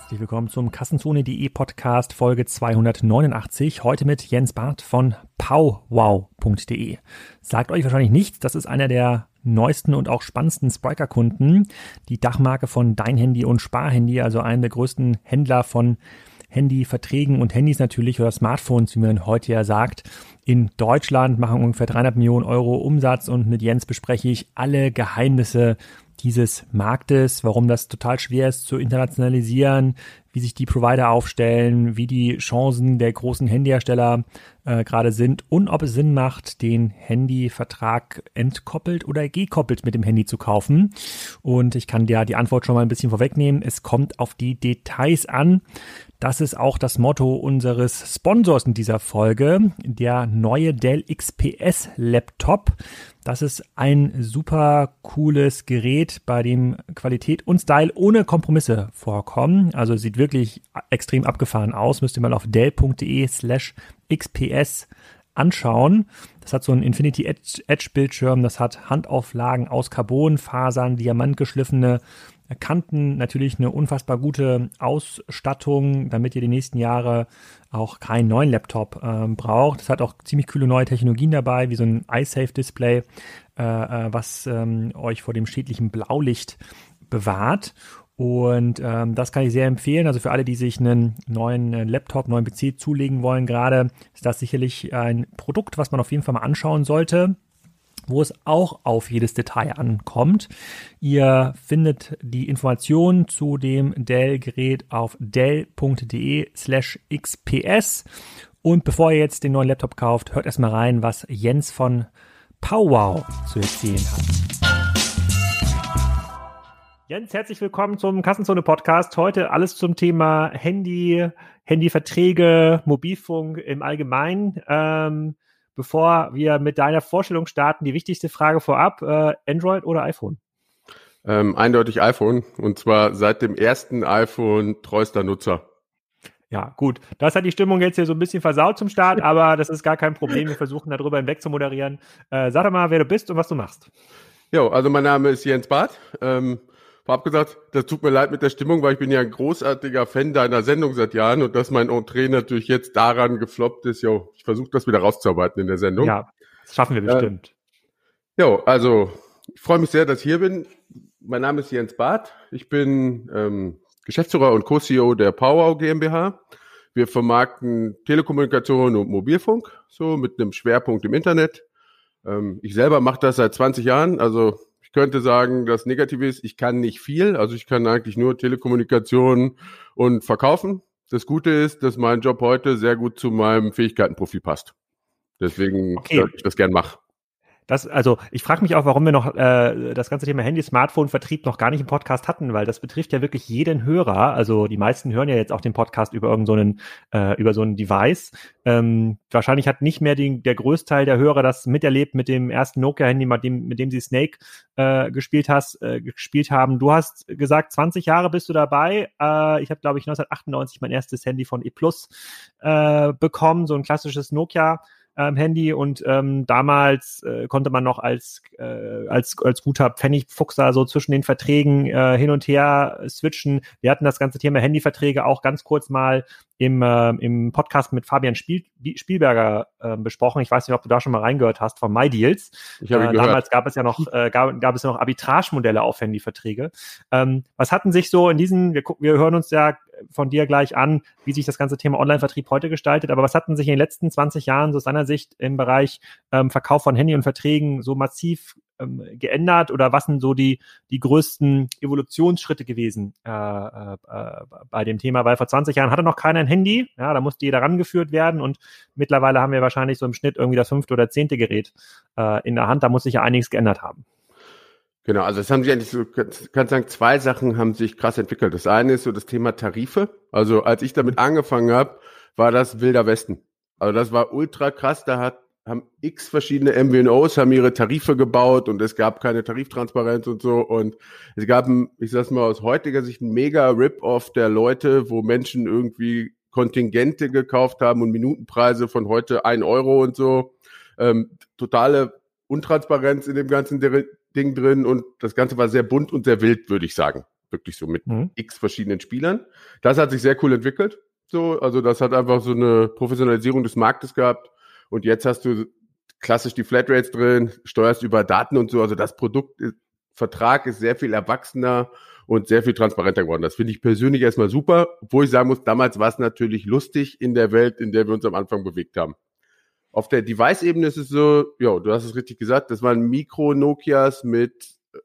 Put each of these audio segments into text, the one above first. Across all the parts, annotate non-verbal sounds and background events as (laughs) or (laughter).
Herzlich willkommen zum Kassenzone.de Podcast Folge 289. Heute mit Jens Barth von powwow.de. Sagt euch wahrscheinlich nichts, das ist einer der neuesten und auch spannendsten Spriker-Kunden. Die Dachmarke von Dein Handy und Sparhandy, also einer der größten Händler von Handyverträgen und Handys natürlich oder Smartphones, wie man heute ja sagt, in Deutschland machen ungefähr 300 Millionen Euro Umsatz und mit Jens bespreche ich alle Geheimnisse dieses Marktes, warum das total schwer ist zu internationalisieren, wie sich die Provider aufstellen, wie die Chancen der großen Handyhersteller äh, gerade sind und ob es Sinn macht, den Handyvertrag entkoppelt oder gekoppelt mit dem Handy zu kaufen. Und ich kann dir die Antwort schon mal ein bisschen vorwegnehmen. Es kommt auf die Details an. Das ist auch das Motto unseres Sponsors in dieser Folge, der neue Dell XPS Laptop. Das ist ein super cooles Gerät, bei dem Qualität und Style ohne Kompromisse vorkommen. Also sieht wirklich extrem abgefahren aus. Müsst ihr mal auf dell.de slash XPS anschauen. Das hat so einen Infinity Edge Bildschirm, das hat Handauflagen aus Carbonfasern, diamantgeschliffene Kanten, natürlich eine unfassbar gute Ausstattung, damit ihr die nächsten Jahre auch keinen neuen Laptop äh, braucht. Es hat auch ziemlich coole neue Technologien dabei, wie so ein iSafe-Display, äh, äh, was ähm, euch vor dem schädlichen Blaulicht bewahrt. Und ähm, das kann ich sehr empfehlen. Also für alle, die sich einen neuen äh, Laptop, neuen PC zulegen wollen, gerade ist das sicherlich ein Produkt, was man auf jeden Fall mal anschauen sollte wo es auch auf jedes Detail ankommt. Ihr findet die Informationen zu dem Dell-Gerät auf dell.de slash xps. Und bevor ihr jetzt den neuen Laptop kauft, hört erstmal rein, was Jens von Powwow zu erzählen hat. Jens, herzlich willkommen zum Kassenzone Podcast. Heute alles zum Thema Handy, Handyverträge, Mobilfunk im Allgemeinen. Ähm, bevor wir mit deiner Vorstellung starten, die wichtigste Frage vorab, äh, Android oder iPhone? Ähm, eindeutig iPhone und zwar seit dem ersten iPhone treuester Nutzer. Ja, gut. Das hat die Stimmung jetzt hier so ein bisschen versaut zum Start, (laughs) aber das ist gar kein Problem. Wir versuchen darüber hinweg zu moderieren. Äh, sag doch mal, wer du bist und was du machst. Jo, also mein Name ist Jens Barth. Ähm, Vorab gesagt, das tut mir leid mit der Stimmung, weil ich bin ja ein großartiger Fan deiner Sendung seit Jahren und dass mein Entree natürlich jetzt daran gefloppt ist, jo, ich versuche das wieder rauszuarbeiten in der Sendung. Ja, das schaffen wir bestimmt. Äh, jo, also ich freue mich sehr, dass ich hier bin. Mein Name ist Jens Barth. Ich bin ähm, Geschäftsführer und Co-CEO der Powwow GmbH. Wir vermarkten Telekommunikation und Mobilfunk, so mit einem Schwerpunkt im Internet. Ähm, ich selber mache das seit 20 Jahren, also ich könnte sagen, das Negative ist, ich kann nicht viel. Also ich kann eigentlich nur Telekommunikation und verkaufen. Das Gute ist, dass mein Job heute sehr gut zu meinem Fähigkeitenprofil passt. Deswegen, okay. dass ich das gern mache. Das, also ich frage mich auch, warum wir noch äh, das ganze Thema Handy-Smartphone-Vertrieb noch gar nicht im Podcast hatten, weil das betrifft ja wirklich jeden Hörer. Also die meisten hören ja jetzt auch den Podcast über irgendeinen so äh, über so ein Device. Ähm, wahrscheinlich hat nicht mehr die, der Großteil der Hörer das miterlebt mit dem ersten Nokia-Handy, mit dem, mit dem sie Snake äh, gespielt hast, äh, gespielt haben. Du hast gesagt, 20 Jahre bist du dabei. Äh, ich habe, glaube ich, 1998 mein erstes Handy von E Plus äh, bekommen, so ein klassisches Nokia ähm, Handy und ähm, damals äh, konnte man noch als, äh, als, als guter Pfennigfuchser so zwischen den Verträgen äh, hin und her switchen. Wir hatten das ganze Thema Handyverträge auch ganz kurz mal im, äh, im Podcast mit Fabian Spiel, Spielberger äh, besprochen. Ich weiß nicht, ob du da schon mal reingehört hast von MyDeals. Ich habe äh, damals gab es ja noch äh, gab, gab es ja noch Arbitragemodelle auf Handyverträge. Ähm, was hatten sich so in diesen wir gucken wir hören uns ja von dir gleich an, wie sich das ganze Thema Online-Vertrieb heute gestaltet. Aber was hatten sich in den letzten 20 Jahren so aus seiner Sicht im Bereich ähm, Verkauf von Handy und Verträgen so massiv ähm, geändert oder was sind so die, die größten Evolutionsschritte gewesen äh, äh, bei dem Thema? Weil vor 20 Jahren hatte noch keiner ein Handy, ja, da musste jeder rangeführt werden und mittlerweile haben wir wahrscheinlich so im Schnitt irgendwie das fünfte oder zehnte Gerät äh, in der Hand. Da muss sich ja einiges geändert haben. Genau, also es haben sich eigentlich so, kann sagen, zwei Sachen haben sich krass entwickelt. Das eine ist so das Thema Tarife. Also als ich damit angefangen habe, war das Wilder Westen. Also das war ultra krass. Da hat, haben x verschiedene MVNOs haben ihre Tarife gebaut und es gab keine Tariftransparenz und so. Und es gab, ein, ich sag's mal aus heutiger Sicht, ein mega Rip-Off der Leute, wo Menschen irgendwie Kontingente gekauft haben und Minutenpreise von heute ein Euro und so. Ähm, totale Untransparenz in dem ganzen Ding drin und das Ganze war sehr bunt und sehr wild, würde ich sagen. Wirklich so mit mhm. x verschiedenen Spielern. Das hat sich sehr cool entwickelt. So, also das hat einfach so eine Professionalisierung des Marktes gehabt. Und jetzt hast du klassisch die Flatrates drin, steuerst über Daten und so. Also das Produktvertrag ist sehr viel erwachsener und sehr viel transparenter geworden. Das finde ich persönlich erstmal super, obwohl ich sagen muss, damals war es natürlich lustig in der Welt, in der wir uns am Anfang bewegt haben. Auf der Device-Ebene ist es so, ja, du hast es richtig gesagt, das waren Mikro-Nokias mit äh,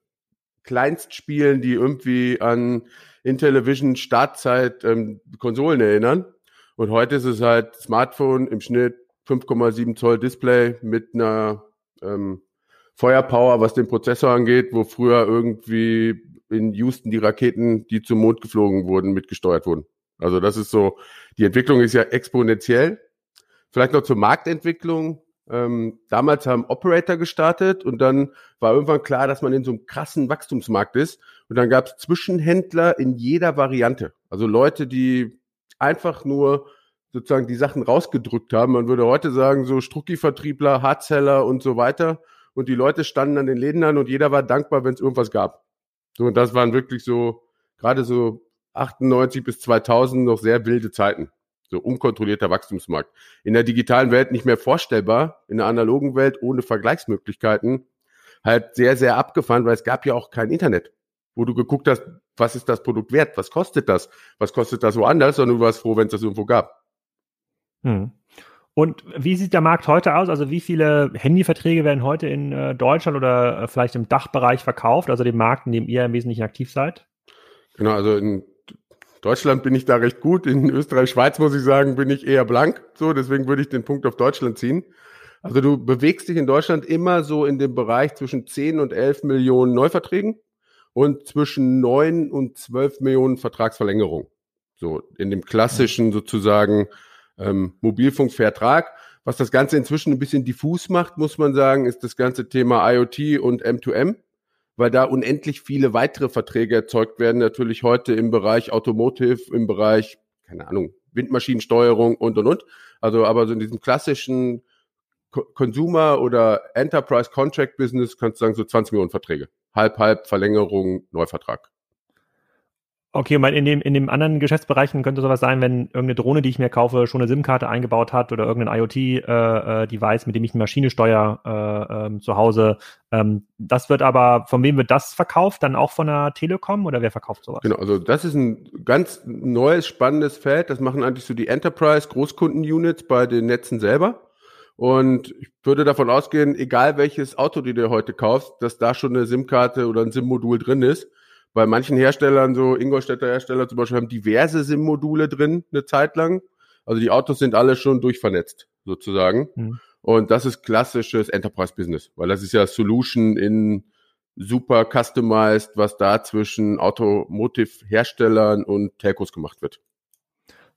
Kleinstspielen, die irgendwie an Intellivision Startzeit ähm, Konsolen erinnern. Und heute ist es halt Smartphone im Schnitt 5,7 Zoll Display mit einer ähm, Feuerpower, was den Prozessor angeht, wo früher irgendwie in Houston die Raketen, die zum Mond geflogen wurden, mitgesteuert wurden. Also das ist so, die Entwicklung ist ja exponentiell. Vielleicht noch zur Marktentwicklung. Ähm, damals haben Operator gestartet und dann war irgendwann klar, dass man in so einem krassen Wachstumsmarkt ist. Und dann gab es Zwischenhändler in jeder Variante. Also Leute, die einfach nur sozusagen die Sachen rausgedrückt haben. Man würde heute sagen, so Strucki-Vertriebler, Hardseller und so weiter. Und die Leute standen an den Läden an und jeder war dankbar, wenn es irgendwas gab. So, und das waren wirklich so, gerade so 98 bis 2000 noch sehr wilde Zeiten. So unkontrollierter Wachstumsmarkt. In der digitalen Welt nicht mehr vorstellbar, in der analogen Welt ohne Vergleichsmöglichkeiten halt sehr, sehr abgefahren, weil es gab ja auch kein Internet, wo du geguckt hast, was ist das Produkt wert, was kostet das, was kostet das woanders, sondern du warst froh, wenn es das irgendwo gab. Hm. Und wie sieht der Markt heute aus? Also wie viele Handyverträge werden heute in äh, Deutschland oder äh, vielleicht im Dachbereich verkauft, also dem Markt, in dem ihr im Wesentlichen aktiv seid? Genau, also in Deutschland bin ich da recht gut. In Österreich, Schweiz muss ich sagen, bin ich eher blank. So, deswegen würde ich den Punkt auf Deutschland ziehen. Also du bewegst dich in Deutschland immer so in dem Bereich zwischen 10 und 11 Millionen Neuverträgen und zwischen 9 und 12 Millionen Vertragsverlängerungen. So in dem klassischen sozusagen ähm, Mobilfunkvertrag. Was das Ganze inzwischen ein bisschen diffus macht, muss man sagen, ist das ganze Thema IoT und M2M, weil da unendlich viele weitere Verträge erzeugt werden, natürlich heute im Bereich Automotive, im Bereich, keine Ahnung, Windmaschinensteuerung und und und. Also aber so in diesem klassischen Consumer oder Enterprise Contract Business kannst du sagen, so 20 Millionen Verträge. Halb, halb, Verlängerung, Neuvertrag. Okay, und in dem, in dem anderen Geschäftsbereichen könnte sowas sein, wenn irgendeine Drohne, die ich mir kaufe, schon eine SIM-Karte eingebaut hat oder irgendein IoT-Device, äh, äh mit dem ich eine Maschine steuere äh, ähm, zu Hause. Ähm, das wird aber, von wem wird das verkauft? Dann auch von der Telekom oder wer verkauft sowas? Genau, also das ist ein ganz neues, spannendes Feld. Das machen eigentlich so die Enterprise-Großkunden-Units bei den Netzen selber. Und ich würde davon ausgehen, egal welches Auto du dir heute kaufst, dass da schon eine SIM-Karte oder ein SIM-Modul drin ist bei manchen Herstellern, so Ingolstädter Hersteller zum Beispiel, haben diverse SIM-Module drin eine Zeit lang. Also die Autos sind alle schon durchvernetzt, sozusagen. Mhm. Und das ist klassisches Enterprise-Business, weil das ist ja Solution in super customized, was da zwischen Automotive-Herstellern und Telcos gemacht wird.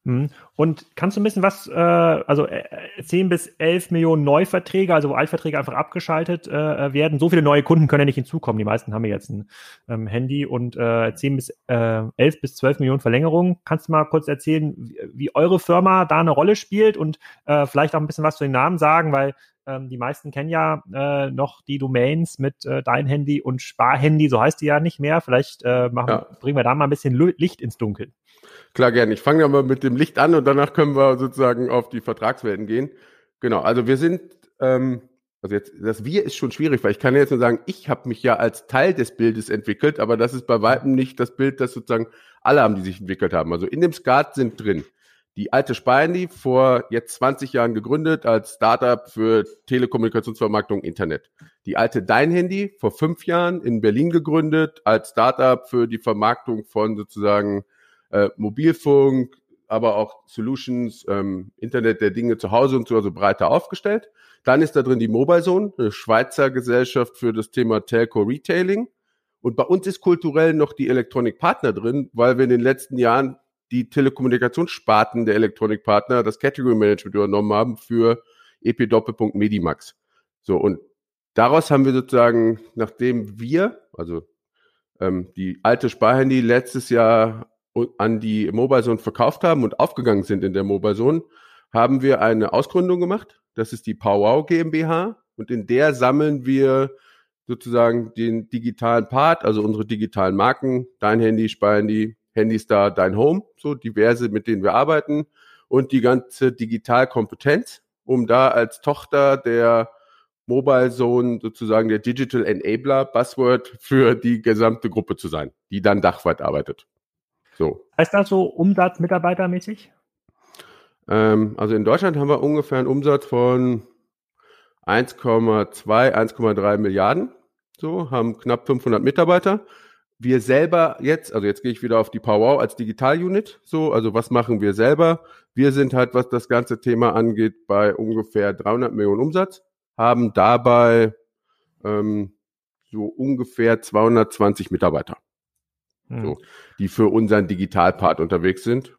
Mhm. Und kannst du ein bisschen was, äh, also äh, 10 bis 11 Millionen Neuverträge, also wo Altverträge einfach abgeschaltet äh, werden. So viele neue Kunden können ja nicht hinzukommen. Die meisten haben ja jetzt ein ähm, Handy und äh, 10 bis äh, 11 bis 12 Millionen Verlängerungen. Kannst du mal kurz erzählen, wie, wie eure Firma da eine Rolle spielt und äh, vielleicht auch ein bisschen was zu den Namen sagen, weil ähm, die meisten kennen ja äh, noch die Domains mit äh, dein Handy und Sparhandy, so heißt die ja nicht mehr. Vielleicht äh, machen, ja. bringen wir da mal ein bisschen Licht ins Dunkel. Klar, gerne. Ich fange aber mit dem Licht an und danach können wir sozusagen auf die Vertragswelten gehen. Genau, also wir sind, ähm, also jetzt, das Wir ist schon schwierig, weil ich kann jetzt nur sagen, ich habe mich ja als Teil des Bildes entwickelt, aber das ist bei weitem nicht das Bild, das sozusagen alle haben, die sich entwickelt haben. Also in dem Skat sind drin die alte Spiny, vor jetzt 20 Jahren gegründet als Startup für Telekommunikationsvermarktung Internet. Die alte Dein Handy, vor fünf Jahren in Berlin gegründet als Startup für die Vermarktung von sozusagen äh, Mobilfunk, aber auch Solutions, ähm, Internet der Dinge zu Hause und so, also breiter aufgestellt. Dann ist da drin die Mobile Zone, eine Schweizer Gesellschaft für das Thema Telco Retailing. Und bei uns ist kulturell noch die Electronic Partner drin, weil wir in den letzten Jahren die Telekommunikationssparten der Electronic Partner das Category Management übernommen haben für EP Doppelpunkt Medimax. So, und daraus haben wir sozusagen, nachdem wir, also ähm, die alte Sparhandy letztes Jahr an die Mobile Zone verkauft haben und aufgegangen sind in der Mobile Zone, haben wir eine Ausgründung gemacht. Das ist die Powwow GmbH und in der sammeln wir sozusagen den digitalen Part, also unsere digitalen Marken, dein Handy, Spy Handystar, dein Home, so diverse, mit denen wir arbeiten und die ganze Digitalkompetenz, um da als Tochter der Mobile Zone sozusagen der Digital Enabler Buzzword für die gesamte Gruppe zu sein, die dann dachweit arbeitet. So. Heißt das so Umsatz mitarbeitermäßig? Ähm, also in Deutschland haben wir ungefähr einen Umsatz von 1,2, 1,3 Milliarden. So, haben knapp 500 Mitarbeiter. Wir selber jetzt, also jetzt gehe ich wieder auf die Powwow als Digital-Unit. So, also was machen wir selber? Wir sind halt, was das ganze Thema angeht, bei ungefähr 300 Millionen Umsatz, haben dabei ähm, so ungefähr 220 Mitarbeiter, hm. so, die für unseren Digitalpart unterwegs sind.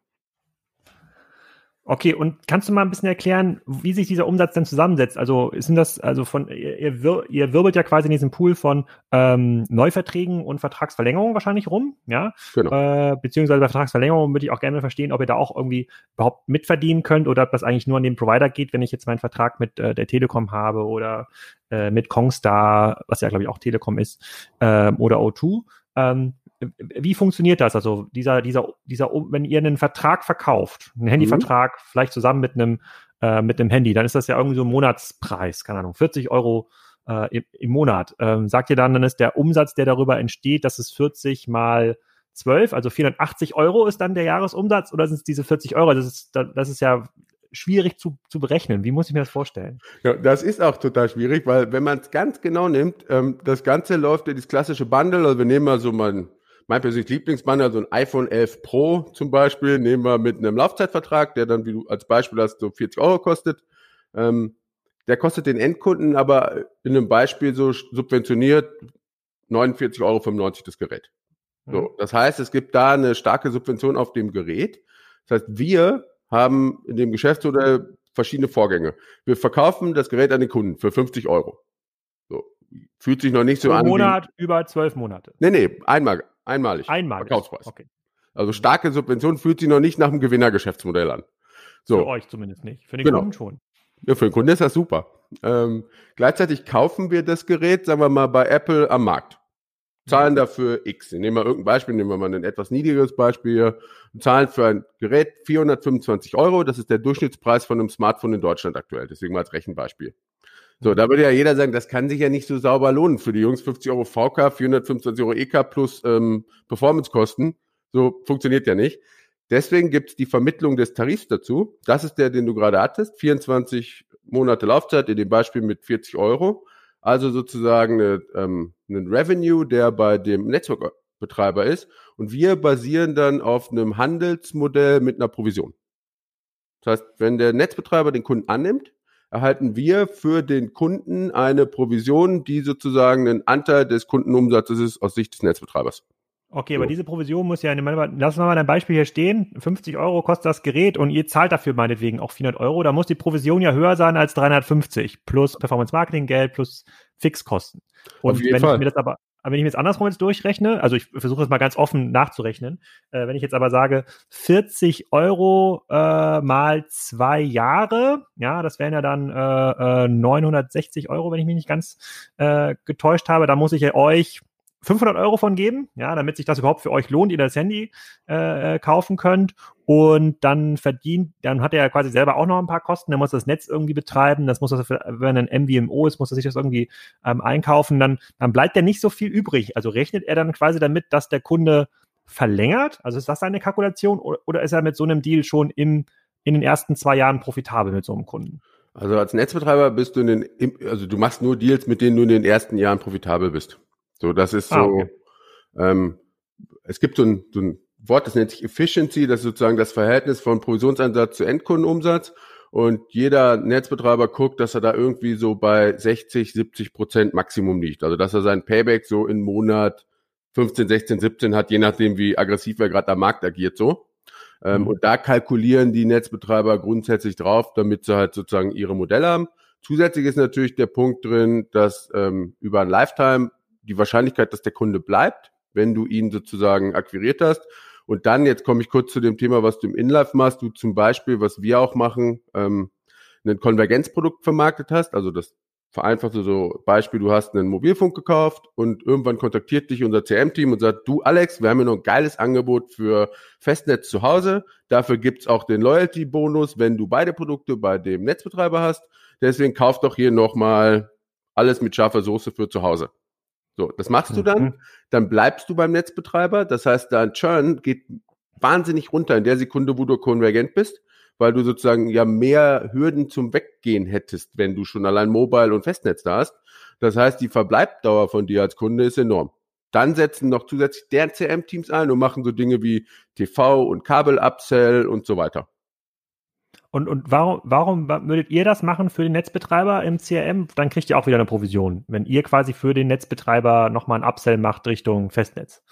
Okay, und kannst du mal ein bisschen erklären, wie sich dieser Umsatz denn zusammensetzt? Also sind das, also von, ihr, ihr wirbelt ja quasi in diesem Pool von ähm, Neuverträgen und Vertragsverlängerungen wahrscheinlich rum, ja? Genau. Äh, beziehungsweise bei Vertragsverlängerungen würde ich auch gerne verstehen, ob ihr da auch irgendwie überhaupt mitverdienen könnt oder ob das eigentlich nur an den Provider geht, wenn ich jetzt meinen Vertrag mit äh, der Telekom habe oder äh, mit Kongstar, was ja glaube ich auch Telekom ist, äh, oder O2. Ähm, wie funktioniert das? Also dieser, dieser, dieser, wenn ihr einen Vertrag verkauft, einen Handyvertrag, mhm. vielleicht zusammen mit einem, äh, mit einem Handy, dann ist das ja irgendwie so ein Monatspreis, keine Ahnung, 40 Euro äh, im, im, Monat. Ähm, sagt ihr dann, dann ist der Umsatz, der darüber entsteht, das ist 40 mal 12, also 480 Euro ist dann der Jahresumsatz oder sind es diese 40 Euro? Das ist, das ist ja schwierig zu, zu berechnen. Wie muss ich mir das vorstellen? Ja, das ist auch total schwierig, weil wenn man es ganz genau nimmt, ähm, das Ganze läuft ja das klassische Bundle, also wir nehmen mal so mal mein persönliches Lieblingsband, also ein iPhone 11 Pro zum Beispiel, nehmen wir mit einem Laufzeitvertrag, der dann, wie du als Beispiel hast, so 40 Euro kostet. Ähm, der kostet den Endkunden aber in einem Beispiel so subventioniert 49,95 Euro das Gerät. So, mhm. das heißt, es gibt da eine starke Subvention auf dem Gerät. Das heißt, wir haben in dem Geschäftsmodell verschiedene Vorgänge. Wir verkaufen das Gerät an den Kunden für 50 Euro. So, fühlt sich noch nicht so Pro an. Monat wie, über zwölf Monate. Nee, nee, einmal, Einmalig. Einmalig. Verkaufspreis. Okay. Also starke Subvention fühlt sich noch nicht nach einem Gewinnergeschäftsmodell an. So. Für euch zumindest nicht. Für den genau. Kunden schon. Ja, für den Kunden ist das super. Ähm, gleichzeitig kaufen wir das Gerät, sagen wir mal, bei Apple am Markt. Zahlen dafür X. Nehmen wir irgendein Beispiel, nehmen wir mal ein etwas niedrigeres Beispiel hier. Zahlen für ein Gerät 425 Euro. Das ist der Durchschnittspreis von einem Smartphone in Deutschland aktuell. Deswegen mal als Rechenbeispiel. So, da würde ja jeder sagen, das kann sich ja nicht so sauber lohnen. Für die Jungs 50 Euro VK, 425 Euro EK plus ähm, Performance-Kosten. So funktioniert ja nicht. Deswegen gibt es die Vermittlung des Tarifs dazu. Das ist der, den du gerade hattest. 24 Monate Laufzeit, in dem Beispiel mit 40 Euro. Also sozusagen eine, ähm, ein Revenue, der bei dem Netzwerkbetreiber ist. Und wir basieren dann auf einem Handelsmodell mit einer Provision. Das heißt, wenn der Netzbetreiber den Kunden annimmt, erhalten wir für den Kunden eine Provision, die sozusagen ein Anteil des Kundenumsatzes ist aus Sicht des Netzbetreibers. Okay, so. aber diese Provision muss ja, lass mal ein Beispiel hier stehen, 50 Euro kostet das Gerät und ihr zahlt dafür meinetwegen auch 400 Euro, da muss die Provision ja höher sein als 350 plus Performance Marketing Geld plus Fixkosten. Und wenn Fall. ich mir das aber wenn ich mir jetzt andersrum jetzt durchrechne, also ich versuche es mal ganz offen nachzurechnen, äh, wenn ich jetzt aber sage 40 Euro äh, mal zwei Jahre, ja, das wären ja dann äh, 960 äh, Euro, wenn ich mich nicht ganz äh, getäuscht habe, da muss ich ja euch 500 Euro von geben, ja, damit sich das überhaupt für euch lohnt, ihr das Handy äh, kaufen könnt. Und dann verdient, dann hat er ja quasi selber auch noch ein paar Kosten. Er muss das Netz irgendwie betreiben. Das muss das, wenn ein MVMO ist, muss er sich das irgendwie ähm, einkaufen. Dann, dann bleibt ja nicht so viel übrig. Also rechnet er dann quasi damit, dass der Kunde verlängert? Also ist das seine Kalkulation oder, oder ist er mit so einem Deal schon im, in den ersten zwei Jahren profitabel mit so einem Kunden? Also als Netzbetreiber bist du in den, also du machst nur Deals, mit denen du in den ersten Jahren profitabel bist. So, das ist ah, so, okay. ähm, es gibt so ein, so ein Wort, das nennt sich Efficiency, das ist sozusagen das Verhältnis von Provisionsansatz zu Endkundenumsatz. Und jeder Netzbetreiber guckt, dass er da irgendwie so bei 60, 70 Prozent Maximum liegt. Also dass er sein Payback so in Monat 15, 16, 17 hat, je nachdem, wie aggressiv er gerade am Markt agiert so. Ähm, mhm. Und da kalkulieren die Netzbetreiber grundsätzlich drauf, damit sie halt sozusagen ihre Modelle haben. Zusätzlich ist natürlich der Punkt drin, dass ähm, über ein Lifetime die Wahrscheinlichkeit, dass der Kunde bleibt, wenn du ihn sozusagen akquiriert hast. Und dann, jetzt komme ich kurz zu dem Thema, was du im InLife machst, du zum Beispiel, was wir auch machen, ähm, ein Konvergenzprodukt vermarktet hast, also das vereinfacht so Beispiel, du hast einen Mobilfunk gekauft und irgendwann kontaktiert dich unser CM-Team und sagt, du Alex, wir haben hier noch ein geiles Angebot für Festnetz zu Hause. Dafür gibt's auch den Loyalty-Bonus, wenn du beide Produkte bei dem Netzbetreiber hast. Deswegen kauf doch hier nochmal alles mit scharfer Soße für zu Hause. So, das machst du dann, mhm. dann bleibst du beim Netzbetreiber. Das heißt, dein Churn geht wahnsinnig runter in der Sekunde, wo du konvergent bist weil du sozusagen ja mehr Hürden zum Weggehen hättest, wenn du schon allein Mobile und Festnetz da hast. Das heißt, die Verbleibdauer von dir als Kunde ist enorm. Dann setzen noch zusätzlich deren CM-Teams ein und machen so Dinge wie TV und Kabel-Upsell und so weiter. Und, und warum, warum würdet ihr das machen für den Netzbetreiber im CRM? Dann kriegt ihr auch wieder eine Provision, wenn ihr quasi für den Netzbetreiber nochmal ein Upsell macht Richtung Festnetz.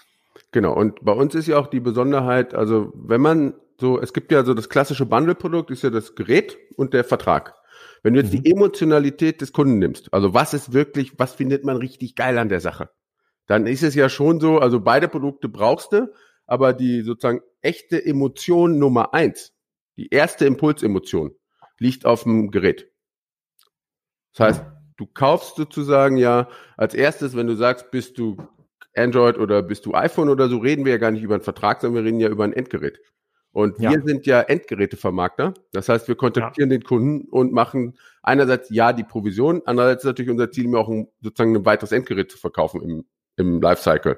Genau, und bei uns ist ja auch die Besonderheit, also wenn man so, es gibt ja so das klassische Bundle-Produkt, ist ja das Gerät und der Vertrag. Wenn du jetzt mhm. die Emotionalität des Kunden nimmst, also was ist wirklich, was findet man richtig geil an der Sache, dann ist es ja schon so, also beide Produkte brauchst du, aber die sozusagen echte Emotion Nummer eins, die erste Impulsemotion, liegt auf dem Gerät. Das heißt, du kaufst sozusagen ja als erstes, wenn du sagst, bist du Android oder bist du iPhone oder so, reden wir ja gar nicht über einen Vertrag, sondern wir reden ja über ein Endgerät. Und ja. wir sind ja Endgerätevermarkter. Das heißt, wir kontaktieren ja. den Kunden und machen einerseits ja die Provision, andererseits ist natürlich unser Ziel, mir auch ein, sozusagen ein weiteres Endgerät zu verkaufen im, im Lifecycle.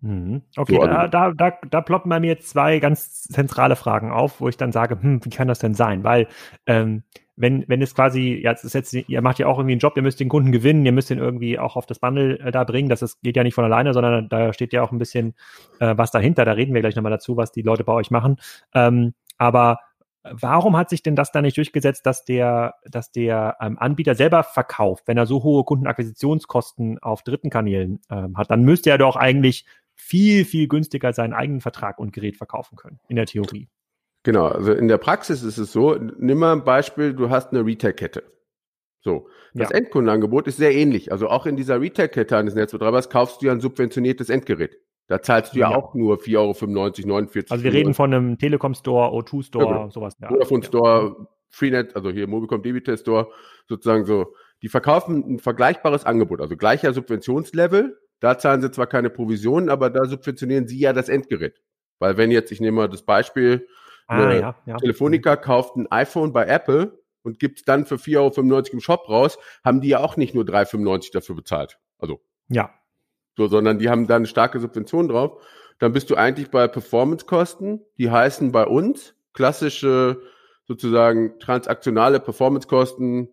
Mhm. Okay, so, also, da, da, da ploppen bei mir jetzt zwei ganz zentrale Fragen auf, wo ich dann sage, hm, wie kann das denn sein? Weil ähm, wenn, wenn es quasi, ja, es ist jetzt, ihr macht ja auch irgendwie einen Job, ihr müsst den Kunden gewinnen, ihr müsst ihn irgendwie auch auf das Bundle äh, da bringen. Das ist, geht ja nicht von alleine, sondern da steht ja auch ein bisschen äh, was dahinter. Da reden wir gleich nochmal dazu, was die Leute bei euch machen. Ähm, aber warum hat sich denn das da nicht durchgesetzt, dass der, dass der ähm, Anbieter selber verkauft, wenn er so hohe Kundenakquisitionskosten auf dritten Kanälen ähm, hat? Dann müsste er doch eigentlich viel, viel günstiger seinen eigenen Vertrag und Gerät verkaufen können, in der Theorie. Genau, also in der Praxis ist es so, nimm mal ein Beispiel, du hast eine Retail-Kette. So, das ja. Endkundenangebot ist sehr ähnlich. Also auch in dieser Retail-Kette eines Netzbetreibers kaufst du ja ein subventioniertes Endgerät. Da zahlst du ja, ja. auch nur 4,95 Euro, 49 Also wir reden von einem Telekom-Store, O2-Store, ja, genau. sowas. Ja. Vodafone-Store, Freenet, also hier Mobicom Debitel Store, sozusagen so. Die verkaufen ein vergleichbares Angebot, also gleicher Subventionslevel. Da zahlen sie zwar keine Provisionen, aber da subventionieren sie ja das Endgerät. Weil wenn jetzt, ich nehme mal das Beispiel, Ah, ja, ja. Telefonica kauft ein iPhone bei Apple und gibt es dann für 4,95 Euro im Shop raus, haben die ja auch nicht nur 3,95 Euro dafür bezahlt. Also. Ja. So, sondern die haben dann eine starke Subvention drauf. Dann bist du eigentlich bei Performance-Kosten, die heißen bei uns klassische sozusagen transaktionale Performance-Kosten,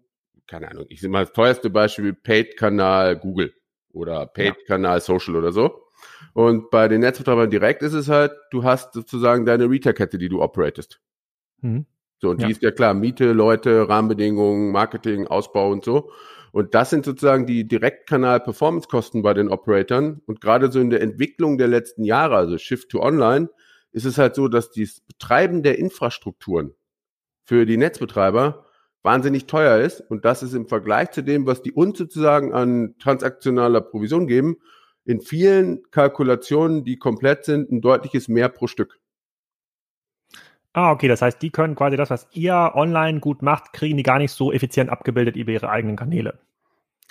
keine Ahnung, ich sehe mal das teuerste Beispiel, Paid-Kanal Google oder Paid-Kanal Social oder so. Und bei den Netzbetreibern direkt ist es halt, du hast sozusagen deine Retail-Kette, die du operatest. Mhm. So, und ja. die ist ja klar, Miete, Leute, Rahmenbedingungen, Marketing, Ausbau und so. Und das sind sozusagen die Direktkanal-Performance-Kosten bei den Operatoren. Und gerade so in der Entwicklung der letzten Jahre, also Shift to Online, ist es halt so, dass das Betreiben der Infrastrukturen für die Netzbetreiber wahnsinnig teuer ist. Und das ist im Vergleich zu dem, was die uns sozusagen an transaktionaler Provision geben, in vielen Kalkulationen, die komplett sind, ein deutliches Mehr pro Stück. Ah, okay, das heißt, die können quasi das, was ihr online gut macht, kriegen die gar nicht so effizient abgebildet über ihre eigenen Kanäle.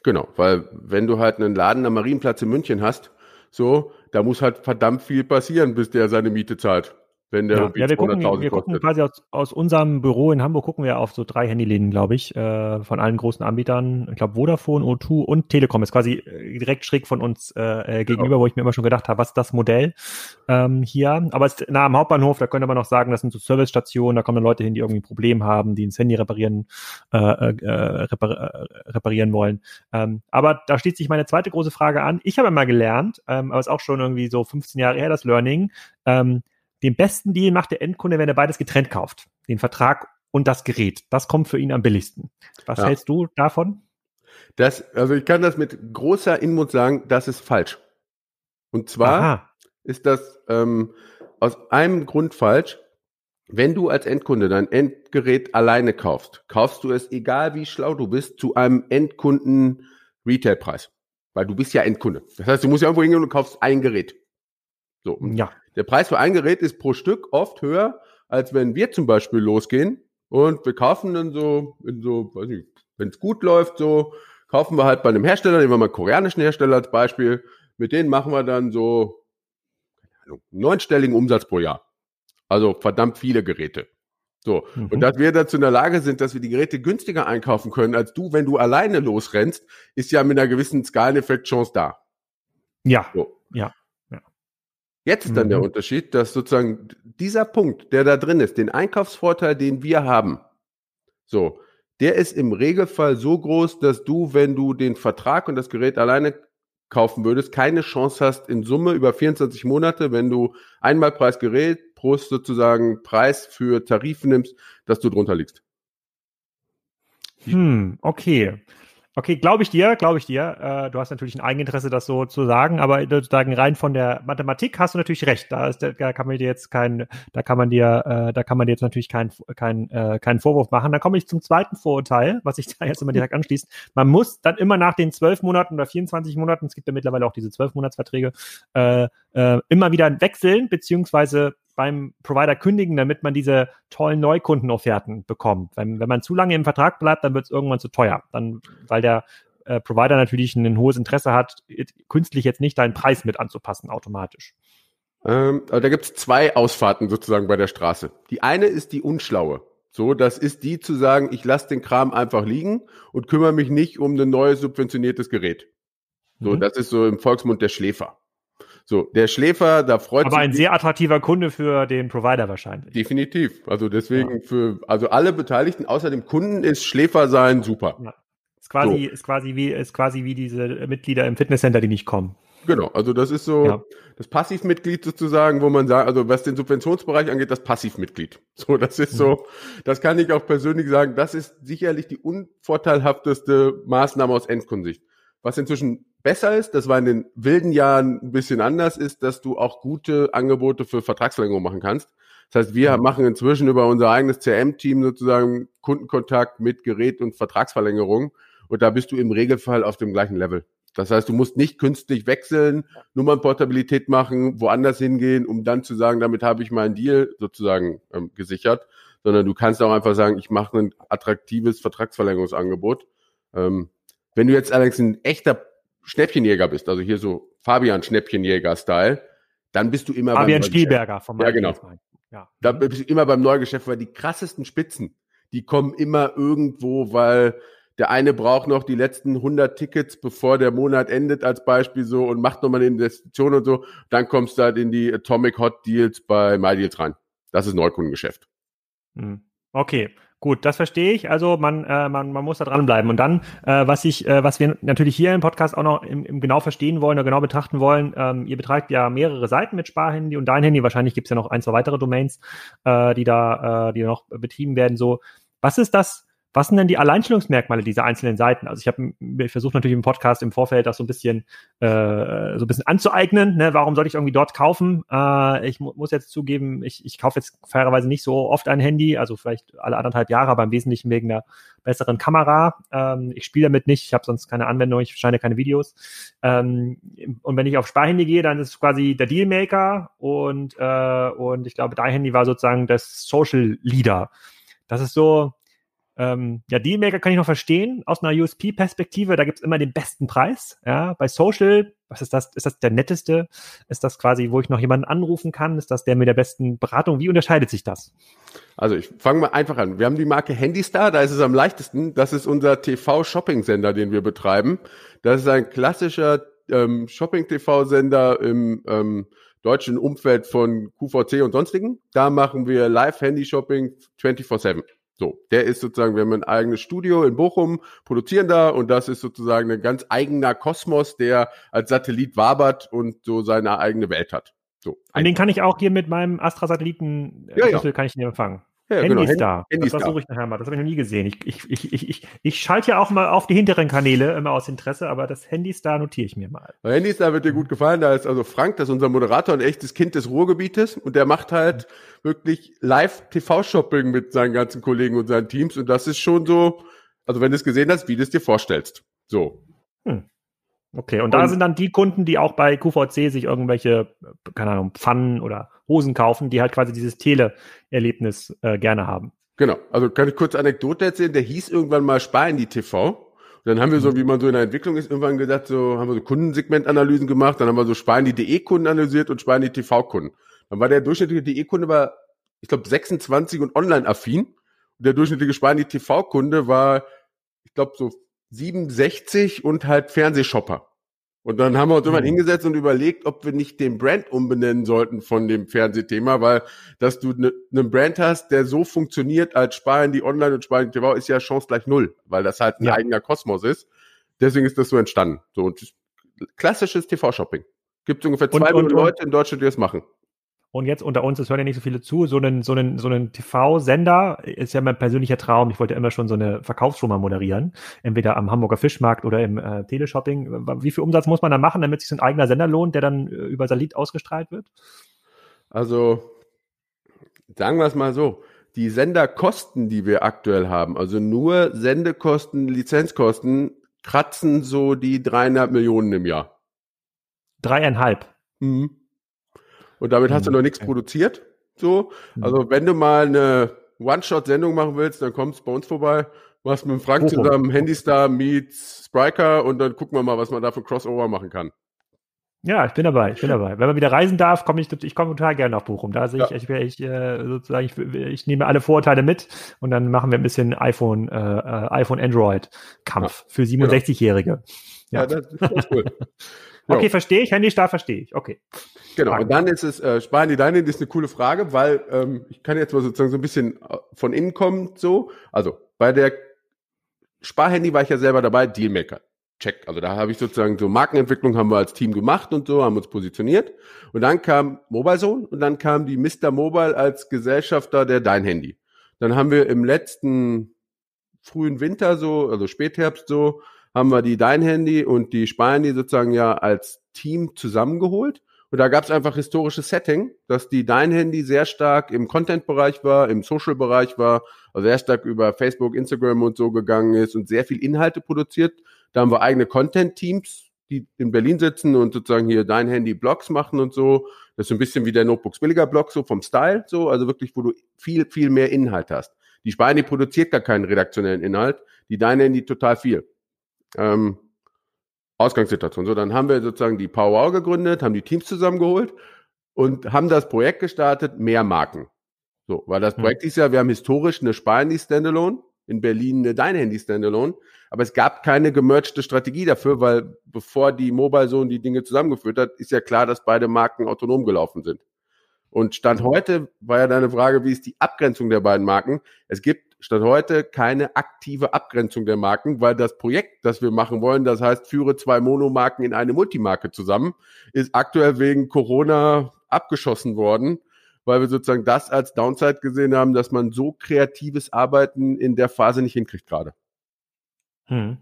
Genau, weil wenn du halt einen Laden am Marienplatz in München hast, so, da muss halt verdammt viel passieren, bis der seine Miete zahlt wenn der ja, ja wir gucken, wir gucken quasi aus, aus unserem Büro in Hamburg gucken wir auf so drei Handyläden, glaube ich, äh, von allen großen Anbietern. Ich glaube Vodafone, O2 und Telekom ist quasi äh, direkt schräg von uns äh, äh gegenüber, genau. wo ich mir immer schon gedacht habe, was ist das Modell ähm, hier? Aber es ist nah am Hauptbahnhof, da könnte man noch sagen, das sind so Servicestationen, da kommen dann Leute hin, die irgendwie ein Problem haben, die ein Handy reparieren, äh, äh, repar reparieren wollen. Ähm, aber da schließt sich meine zweite große Frage an. Ich habe mal gelernt, ähm, aber ist auch schon irgendwie so 15 Jahre her, das Learning, ähm, den besten Deal macht der Endkunde, wenn er beides getrennt kauft. Den Vertrag und das Gerät. Das kommt für ihn am billigsten. Was ja. hältst du davon? Das, also ich kann das mit großer Inmut sagen, das ist falsch. Und zwar Aha. ist das ähm, aus einem Grund falsch. Wenn du als Endkunde dein Endgerät alleine kaufst, kaufst du es, egal wie schlau du bist, zu einem Endkunden Retailpreis. Weil du bist ja Endkunde. Das heißt, du musst ja irgendwo hingehen und kaufst ein Gerät. So. Ja. Der Preis für ein Gerät ist pro Stück oft höher, als wenn wir zum Beispiel losgehen und wir kaufen dann so, in so, weiß ich, wenn es gut läuft, so kaufen wir halt bei einem Hersteller, nehmen wir mal einen koreanischen Hersteller als Beispiel, mit denen machen wir dann so einen neunstelligen Umsatz pro Jahr. Also verdammt viele Geräte. So. Mhm. Und dass wir dazu in der Lage sind, dass wir die Geräte günstiger einkaufen können als du, wenn du alleine losrennst, ist ja mit einer gewissen Skaleneffekt-Chance da. Ja. So. Ja. Jetzt mhm. dann der mhm. Unterschied, dass sozusagen dieser Punkt, der da drin ist, den Einkaufsvorteil, den wir haben, so, der ist im Regelfall so groß, dass du, wenn du den Vertrag und das Gerät alleine kaufen würdest, keine Chance hast in Summe über 24 Monate, wenn du Einmalpreis Gerät pro sozusagen Preis für Tarife nimmst, dass du drunter liegst. Hm, okay. Okay, glaube ich dir, glaube ich dir. Äh, du hast natürlich ein Eigeninteresse, das so zu sagen, aber sozusagen rein von der Mathematik hast du natürlich recht. Da, ist, da kann man dir jetzt kein, da kann man dir, äh, da kann man dir jetzt natürlich keinen kein, äh, keinen Vorwurf machen. Dann komme ich zum zweiten Vorurteil, was sich (laughs) da jetzt immer direkt anschließt. Man muss dann immer nach den zwölf Monaten oder 24 Monaten, es gibt ja mittlerweile auch diese zwölf Monatsverträge, äh, äh, immer wieder wechseln, beziehungsweise beim Provider kündigen, damit man diese tollen Neukundenofferten bekommt. Wenn, wenn man zu lange im Vertrag bleibt, dann wird es irgendwann zu teuer. Dann, weil der äh, Provider natürlich ein hohes Interesse hat, künstlich jetzt nicht deinen Preis mit anzupassen automatisch. Ähm, aber da gibt es zwei Ausfahrten sozusagen bei der Straße. Die eine ist die unschlaue. So, das ist die zu sagen, ich lasse den Kram einfach liegen und kümmere mich nicht um ein neues subventioniertes Gerät. So, mhm. das ist so im Volksmund der Schläfer. So, der Schläfer, da freut Aber sich. Aber ein sehr attraktiver Kunde für den Provider wahrscheinlich. Definitiv. Also deswegen ja. für, also alle Beteiligten außer dem Kunden ist Schläfer sein super. Ja. Ist quasi, so. ist quasi wie, ist quasi wie diese Mitglieder im Fitnesscenter, die nicht kommen. Genau, also das ist so ja. das Passivmitglied sozusagen, wo man sagt, also was den Subventionsbereich angeht, das Passivmitglied. (laughs) So, das ist so, mhm. das kann ich auch persönlich sagen, das ist sicherlich die unvorteilhafteste Maßnahme aus Endkunsicht. Was inzwischen besser ist, das war in den wilden Jahren ein bisschen anders, ist, dass du auch gute Angebote für Vertragsverlängerung machen kannst. Das heißt, wir mhm. machen inzwischen über unser eigenes CRM-Team sozusagen Kundenkontakt mit Gerät und Vertragsverlängerung. Und da bist du im Regelfall auf dem gleichen Level. Das heißt, du musst nicht künstlich wechseln, Nummernportabilität machen, woanders hingehen, um dann zu sagen, damit habe ich meinen Deal sozusagen ähm, gesichert, sondern du kannst auch einfach sagen, ich mache ein attraktives Vertragsverlängerungsangebot. Ähm, wenn du jetzt allerdings ein echter Schnäppchenjäger bist, also hier so Fabian Schnäppchenjäger-Style, dann bist du immer Fabian beim Spielberger vom Ja, genau. Ja. Da bist du immer beim Neugeschäft, weil die krassesten Spitzen, die kommen immer irgendwo, weil der eine braucht noch die letzten 100 Tickets, bevor der Monat endet, als Beispiel so, und macht nochmal eine Investition und so. Dann kommst du halt in die Atomic Hot Deals bei MyDeals rein. Das ist Neukundengeschäft. Hm. Okay. Gut, das verstehe ich. Also man, äh, man, man muss da dranbleiben. Und dann, äh, was ich, äh, was wir natürlich hier im Podcast auch noch im, im genau verstehen wollen oder genau betrachten wollen, ähm, ihr betreibt ja mehrere Seiten mit Sparhandy und dein Handy. Wahrscheinlich gibt es ja noch ein, zwei weitere Domains, äh, die da, äh, die noch betrieben werden. So, was ist das? Was sind denn die Alleinstellungsmerkmale dieser einzelnen Seiten? Also ich habe versucht natürlich im Podcast im Vorfeld das so ein bisschen äh, so ein bisschen anzueignen. Ne? Warum soll ich irgendwie dort kaufen? Äh, ich mu muss jetzt zugeben, ich, ich kaufe jetzt fairerweise nicht so oft ein Handy, also vielleicht alle anderthalb Jahre, aber im Wesentlichen wegen der besseren Kamera. Ähm, ich spiele damit nicht, ich habe sonst keine Anwendung, ich scheine keine Videos. Ähm, und wenn ich auf Sparhandy gehe, dann ist quasi der Dealmaker und äh, und ich glaube, dein Handy war sozusagen das Social Leader. Das ist so, ähm, ja, Dealmaker kann ich noch verstehen aus einer USP-Perspektive. Da gibt's immer den besten Preis. Ja, bei Social, was ist das? Ist das der netteste? Ist das quasi, wo ich noch jemanden anrufen kann? Ist das der mit der besten Beratung? Wie unterscheidet sich das? Also ich fange mal einfach an. Wir haben die Marke Handystar, da ist es am leichtesten. Das ist unser TV-Shopping-Sender, den wir betreiben. Das ist ein klassischer ähm, Shopping-TV-Sender im ähm, deutschen Umfeld von QVC und sonstigen. Da machen wir Live-Handy-Shopping 24-7. So, der ist sozusagen, wir haben ein eigenes Studio in Bochum, produzieren da und das ist sozusagen ein ganz eigener Kosmos, der als Satellit wabert und so seine eigene Welt hat. So. Und den kann ich auch hier mit meinem Astra-Satelliten ja, ja. kann ich den empfangen. Ja, Handy genau. da. Handy das versuche ich nachher mal. Das habe ich noch nie gesehen. Ich, ich, ich, ich, ich, schalte ja auch mal auf die hinteren Kanäle immer aus Interesse, aber das Handystar notiere ich mir mal. Handystar wird dir gut gefallen. Da ist also Frank, das ist unser Moderator, ein echtes Kind des Ruhrgebietes und der macht halt wirklich Live-TV-Shopping mit seinen ganzen Kollegen und seinen Teams und das ist schon so, also wenn du es gesehen hast, wie du es dir vorstellst. So. Hm. Okay, und, und da sind dann die Kunden, die auch bei QVC sich irgendwelche, keine Ahnung, Pfannen oder Hosen kaufen, die halt quasi dieses Tele-Erlebnis äh, gerne haben. Genau, also kann ich kurz Anekdote erzählen, der hieß irgendwann mal Spar in die TV. dann haben wir so, wie man so in der Entwicklung ist, irgendwann gesagt, so haben wir so Kundensegmentanalysen gemacht, dann haben wir so Sparen die DE-Kunden analysiert und Sparen die TV-Kunden. Dann war der durchschnittliche DE-Kunde war, ich glaube, 26 und online-affin. Und der durchschnittliche Sparen die TV-Kunde war, ich glaube, so 67 und halt Fernsehshopper. Und dann haben wir uns mhm. irgendwann hingesetzt und überlegt, ob wir nicht den Brand umbenennen sollten von dem Fernsehthema, weil dass du einen ne Brand hast, der so funktioniert als Sparen die Online und Sparen die TV, ist ja Chance gleich null, weil das halt ein ja. eigener Kosmos ist. Deswegen ist das so entstanden. So und klassisches TV-Shopping. Gibt ungefähr zwei und, Millionen Leute in Deutschland, die das machen. Und jetzt unter uns, es hören ja nicht so viele zu, so einen, so einen, so einen TV-Sender ist ja mein persönlicher Traum. Ich wollte immer schon so eine Verkaufsshow mal moderieren. Entweder am Hamburger Fischmarkt oder im äh, Teleshopping. Wie viel Umsatz muss man da machen, damit sich so ein eigener Sender lohnt, der dann äh, über Salit ausgestrahlt wird? Also, sagen wir es mal so. Die Senderkosten, die wir aktuell haben, also nur Sendekosten, Lizenzkosten, kratzen so die dreieinhalb Millionen im Jahr. Dreieinhalb? Mhm. Und damit hast du noch nichts produziert. So. Also wenn du mal eine One-Shot-Sendung machen willst, dann kommst bei uns vorbei. Machst mit dem Frank Bochum. zusammen Handystar meets Spriker und dann gucken wir mal, was man da für Crossover machen kann. Ja, ich bin dabei, ich bin dabei. Wenn man wieder reisen darf, komme ich, ich komme total gerne nach Bochum. Da sehe ich, ja. ich, ich, äh, sozusagen, ich, ich nehme alle Vorurteile mit und dann machen wir ein bisschen iPhone, äh, äh iPhone Android Kampf ja. für 67-Jährige. Ja. ja, das, das ist cool. (laughs) okay, verstehe ich. Handystar verstehe ich. Okay. Genau, und dann ist es, äh, sparen die deine, das ist eine coole Frage, weil ähm, ich kann jetzt mal sozusagen so ein bisschen äh, von innen kommen, so. Also bei der Sparhandy war ich ja selber dabei, Dealmaker. Check. Also da habe ich sozusagen so Markenentwicklung haben wir als Team gemacht und so, haben uns positioniert. Und dann kam MobileZone und dann kam die Mr. Mobile als Gesellschafter der Dein Handy. Dann haben wir im letzten frühen Winter so, also Spätherbst so, haben wir die Dein Handy und die Sparhandy sozusagen ja als Team zusammengeholt und da gab es einfach historisches Setting, dass die Dein Handy sehr stark im Content-Bereich war, im Social-Bereich war, also sehr stark über Facebook, Instagram und so gegangen ist und sehr viel Inhalte produziert. Da haben wir eigene Content-Teams, die in Berlin sitzen und sozusagen hier Dein Handy Blogs machen und so. Das ist ein bisschen wie der Notebooks billiger Blog, so vom Style, so, also wirklich, wo du viel, viel mehr Inhalt hast. Die Spani produziert gar keinen redaktionellen Inhalt, die Dein Handy total viel. Ähm, Ausgangssituation. So, dann haben wir sozusagen die Power gegründet, haben die Teams zusammengeholt und haben das Projekt gestartet, mehr Marken. So, weil das hm. Projekt mhm. ist ja, wir haben historisch eine Sparhandy Standalone, in Berlin eine Dein Handy Standalone, aber es gab keine gemergte Strategie dafür, weil bevor die Mobile Zone die Dinge zusammengeführt hat, ist ja klar, dass beide Marken autonom gelaufen sind. Und Stand heute war ja deine Frage, wie ist die Abgrenzung der beiden Marken? Es gibt Stand heute keine aktive Abgrenzung der Marken, weil das Projekt, das wir machen wollen, das heißt, führe zwei Monomarken in eine Multimarke zusammen, ist aktuell wegen Corona abgeschossen worden, weil wir sozusagen das als Downside gesehen haben, dass man so kreatives Arbeiten in der Phase nicht hinkriegt gerade. Hm.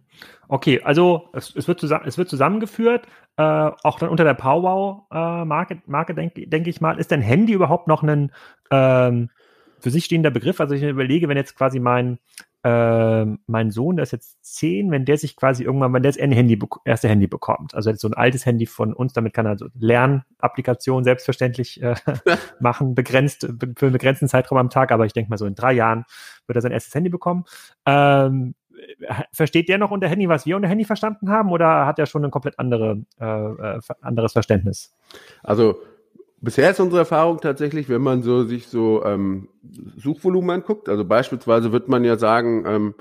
Okay, also es, es, wird zusammen, es wird zusammengeführt, äh, auch dann unter der Powwow-Marke, äh, Marke, denke denk ich mal. Ist denn Handy überhaupt noch ein ähm, für sich stehender Begriff? Also ich überlege, wenn jetzt quasi mein, äh, mein Sohn, der ist jetzt zehn, wenn der sich quasi irgendwann, wenn der jetzt ein Handy, erste Handy bekommt, also jetzt so ein altes Handy von uns, damit kann er so Lernapplikationen selbstverständlich äh, (laughs) machen, begrenzt, für einen begrenzten Zeitraum am Tag, aber ich denke mal so in drei Jahren wird er sein erstes Handy bekommen. Ähm, versteht der noch unter Handy, was wir unter Handy verstanden haben, oder hat er schon ein komplett andere, äh, äh, anderes Verständnis? Also bisher ist unsere Erfahrung tatsächlich, wenn man so sich so ähm, Suchvolumen anguckt, also beispielsweise wird man ja sagen, ähm,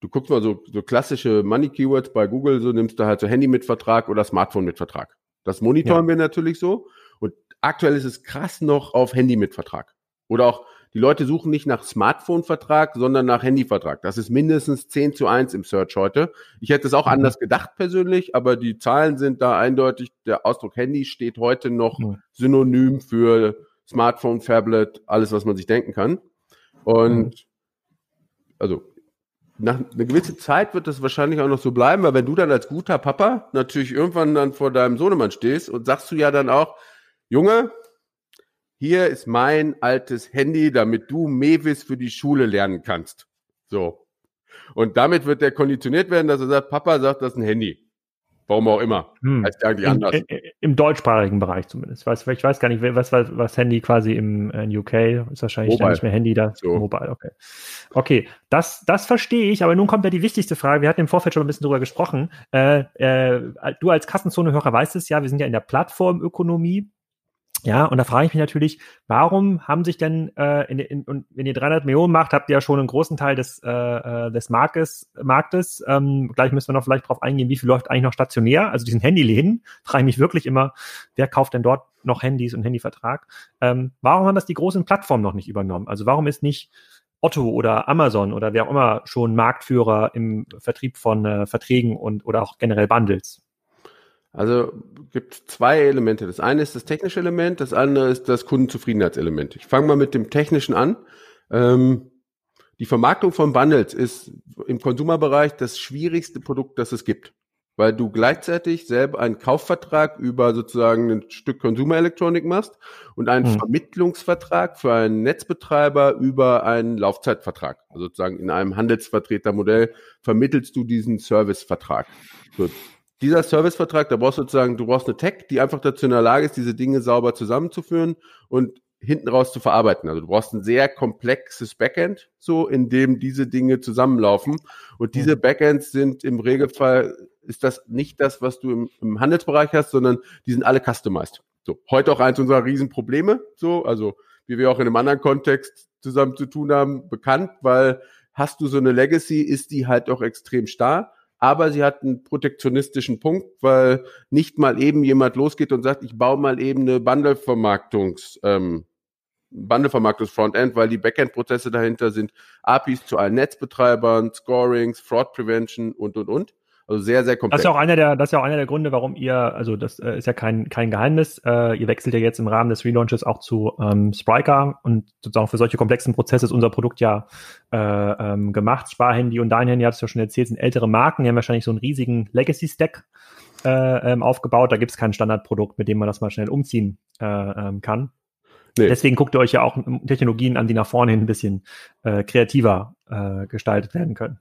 du guckst mal so, so klassische Money Keywords bei Google, so nimmst du halt so Handy mit Vertrag oder Smartphone mit Vertrag. Das monitoren ja. wir natürlich so. Und aktuell ist es krass noch auf Handy mit Vertrag. Oder auch die Leute suchen nicht nach Smartphone-Vertrag, sondern nach Handy-Vertrag. Das ist mindestens 10 zu 1 im Search heute. Ich hätte es auch mhm. anders gedacht persönlich, aber die Zahlen sind da eindeutig. Der Ausdruck Handy steht heute noch mhm. synonym für Smartphone, Tablet, alles, was man sich denken kann. Und also nach einer gewissen Zeit wird das wahrscheinlich auch noch so bleiben, weil wenn du dann als guter Papa natürlich irgendwann dann vor deinem Sohnemann stehst und sagst du ja dann auch, Junge, hier ist mein altes Handy, damit du Mewis für die Schule lernen kannst. So. Und damit wird er konditioniert werden, dass er sagt, Papa sagt, das ist ein Handy. Warum auch immer. Hm. Heißt eigentlich Im, anders. Im deutschsprachigen Bereich zumindest. Ich weiß, ich weiß gar nicht, was, was, was Handy quasi im UK ist wahrscheinlich nicht mehr Handy da. So. Mobile, okay. Okay, das, das verstehe ich, aber nun kommt ja die wichtigste Frage. Wir hatten im Vorfeld schon ein bisschen drüber gesprochen. Äh, äh, du als Kassenzone-Hörer weißt es ja, wir sind ja in der Plattformökonomie. Ja, und da frage ich mich natürlich, warum haben sich denn, äh, in, in, und wenn ihr 300 Millionen macht, habt ihr ja schon einen großen Teil des, äh, äh, des Marktes, Marktes. Ähm, gleich müssen wir noch vielleicht drauf eingehen, wie viel läuft eigentlich noch stationär, also diesen Handyläden. (laughs) Frage ich mich wirklich immer, wer kauft denn dort noch Handys und Handyvertrag? Ähm, warum haben das die großen Plattformen noch nicht übernommen? Also warum ist nicht Otto oder Amazon oder wer auch immer schon Marktführer im Vertrieb von äh, Verträgen und oder auch generell Bundles? Also gibt zwei Elemente. Das eine ist das technische Element, das andere ist das Kundenzufriedenheitselement. Ich fange mal mit dem technischen an. Ähm, die Vermarktung von Bundles ist im Konsumerbereich das schwierigste Produkt, das es gibt, weil du gleichzeitig selber einen Kaufvertrag über sozusagen ein Stück Konsumerelektronik machst und einen hm. Vermittlungsvertrag für einen Netzbetreiber über einen Laufzeitvertrag. Also sozusagen in einem Handelsvertretermodell vermittelst du diesen Servicevertrag. So, dieser Servicevertrag, da brauchst du sozusagen, du brauchst eine Tech, die einfach dazu in der Lage ist, diese Dinge sauber zusammenzuführen und hinten raus zu verarbeiten. Also du brauchst ein sehr komplexes Backend, so in dem diese Dinge zusammenlaufen. Und diese mhm. Backends sind im Regelfall ist das nicht das, was du im, im Handelsbereich hast, sondern die sind alle customized. So heute auch eins unserer Riesenprobleme. So also wie wir auch in einem anderen Kontext zusammen zu tun haben, bekannt, weil hast du so eine Legacy, ist die halt auch extrem starr aber sie hat einen protektionistischen Punkt, weil nicht mal eben jemand losgeht und sagt, ich baue mal eben eine Bundle-Vermarktungs, ähm, Bundle-Vermarktungs-Frontend, weil die Backend-Prozesse dahinter sind APIs zu allen Netzbetreibern, Scorings, Fraud Prevention und, und, und. Also sehr, sehr komplex. Das ist ja auch einer der, das ist ja auch einer der Gründe, warum ihr, also das äh, ist ja kein, kein Geheimnis, äh, ihr wechselt ja jetzt im Rahmen des Relaunches auch zu ähm, Spriker und sozusagen für solche komplexen Prozesse ist unser Produkt ja äh, ähm, gemacht. Sparhandy und dein Handy, hat es ja schon erzählt, sind ältere Marken, die haben wahrscheinlich so einen riesigen Legacy-Stack äh, ähm, aufgebaut. Da gibt es kein Standardprodukt, mit dem man das mal schnell umziehen äh, ähm, kann. Nee. Deswegen guckt ihr euch ja auch Technologien an, die nach vorne hin ein bisschen äh, kreativer äh, gestaltet werden können.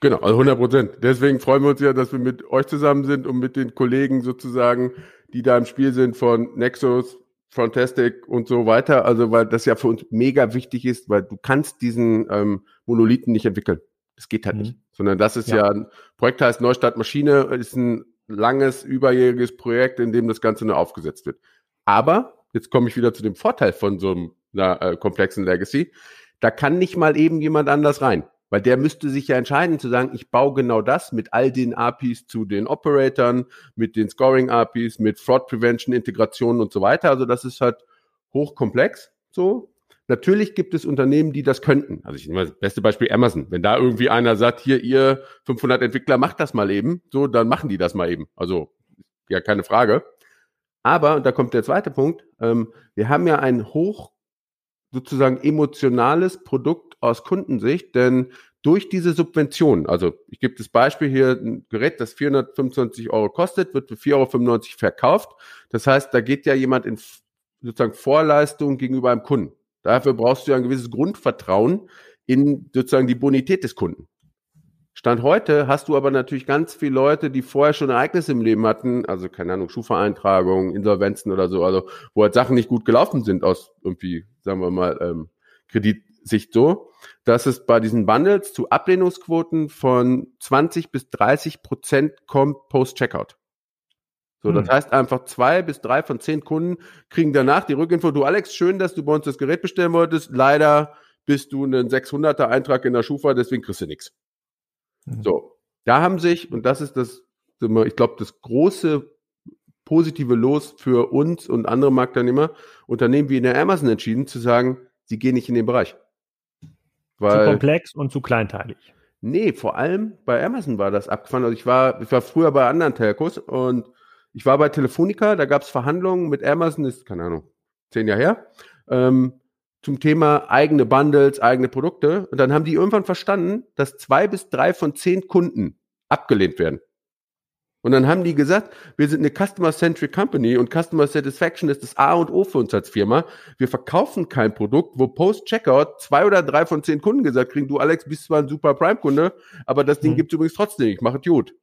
Genau, also 100 Prozent. Deswegen freuen wir uns ja, dass wir mit euch zusammen sind und mit den Kollegen sozusagen, die da im Spiel sind von Nexus, Fantastic und so weiter. Also, weil das ja für uns mega wichtig ist, weil du kannst diesen ähm, Monolithen nicht entwickeln. Das geht halt mhm. nicht. Sondern das ist ja. ja ein Projekt heißt Neustadt Maschine, ist ein langes, überjähriges Projekt, in dem das Ganze nur aufgesetzt wird. Aber, jetzt komme ich wieder zu dem Vorteil von so einer äh, komplexen Legacy, da kann nicht mal eben jemand anders rein. Weil der müsste sich ja entscheiden zu sagen, ich baue genau das mit all den APIs zu den Operatoren, mit den Scoring-APIs, mit Fraud Prevention, Integration und so weiter. Also das ist halt hochkomplex so. Natürlich gibt es Unternehmen, die das könnten. Also ich nehme das beste Beispiel Amazon. Wenn da irgendwie einer sagt, hier ihr 500 Entwickler, macht das mal eben, so, dann machen die das mal eben. Also ja, keine Frage. Aber, und da kommt der zweite Punkt, ähm, wir haben ja ein hoch sozusagen emotionales Produkt aus Kundensicht, denn durch diese Subvention, also ich gebe das Beispiel hier, ein Gerät, das 425 Euro kostet, wird für 4,95 Euro verkauft. Das heißt, da geht ja jemand in sozusagen Vorleistung gegenüber einem Kunden. Dafür brauchst du ja ein gewisses Grundvertrauen in sozusagen die Bonität des Kunden. Stand heute hast du aber natürlich ganz viele Leute, die vorher schon Ereignisse im Leben hatten, also keine Ahnung, Schufa-Eintragungen, Insolvenzen oder so, also wo halt Sachen nicht gut gelaufen sind aus irgendwie, sagen wir mal, ähm, Kreditsicht so, dass es bei diesen Bundles zu Ablehnungsquoten von 20 bis 30 Prozent kommt post-Checkout. So, das hm. heißt einfach zwei bis drei von zehn Kunden kriegen danach die Rückinfo, du Alex, schön, dass du bei uns das Gerät bestellen wolltest, leider bist du einen 600er Eintrag in der Schufa, deswegen kriegst du nichts. Mhm. So, da haben sich, und das ist das, ich glaube, das große positive Los für uns und andere Marktteilnehmer, Unternehmen wie in der Amazon entschieden, zu sagen, sie gehen nicht in den Bereich. Weil, zu komplex und zu kleinteilig. Nee, vor allem bei Amazon war das abgefahren. Also ich war, ich war früher bei anderen Telcos und ich war bei Telefonica, da gab es Verhandlungen mit Amazon, ist, keine Ahnung, zehn Jahre her. Ähm, zum Thema eigene Bundles, eigene Produkte. Und dann haben die irgendwann verstanden, dass zwei bis drei von zehn Kunden abgelehnt werden. Und dann haben die gesagt, wir sind eine Customer-Centric Company und Customer Satisfaction ist das A und O für uns als Firma. Wir verkaufen kein Produkt, wo Post-Checkout zwei oder drei von zehn Kunden gesagt kriegen, du Alex bist zwar ein super Prime-Kunde, aber das Ding hm. gibt's übrigens trotzdem, ich mache es gut.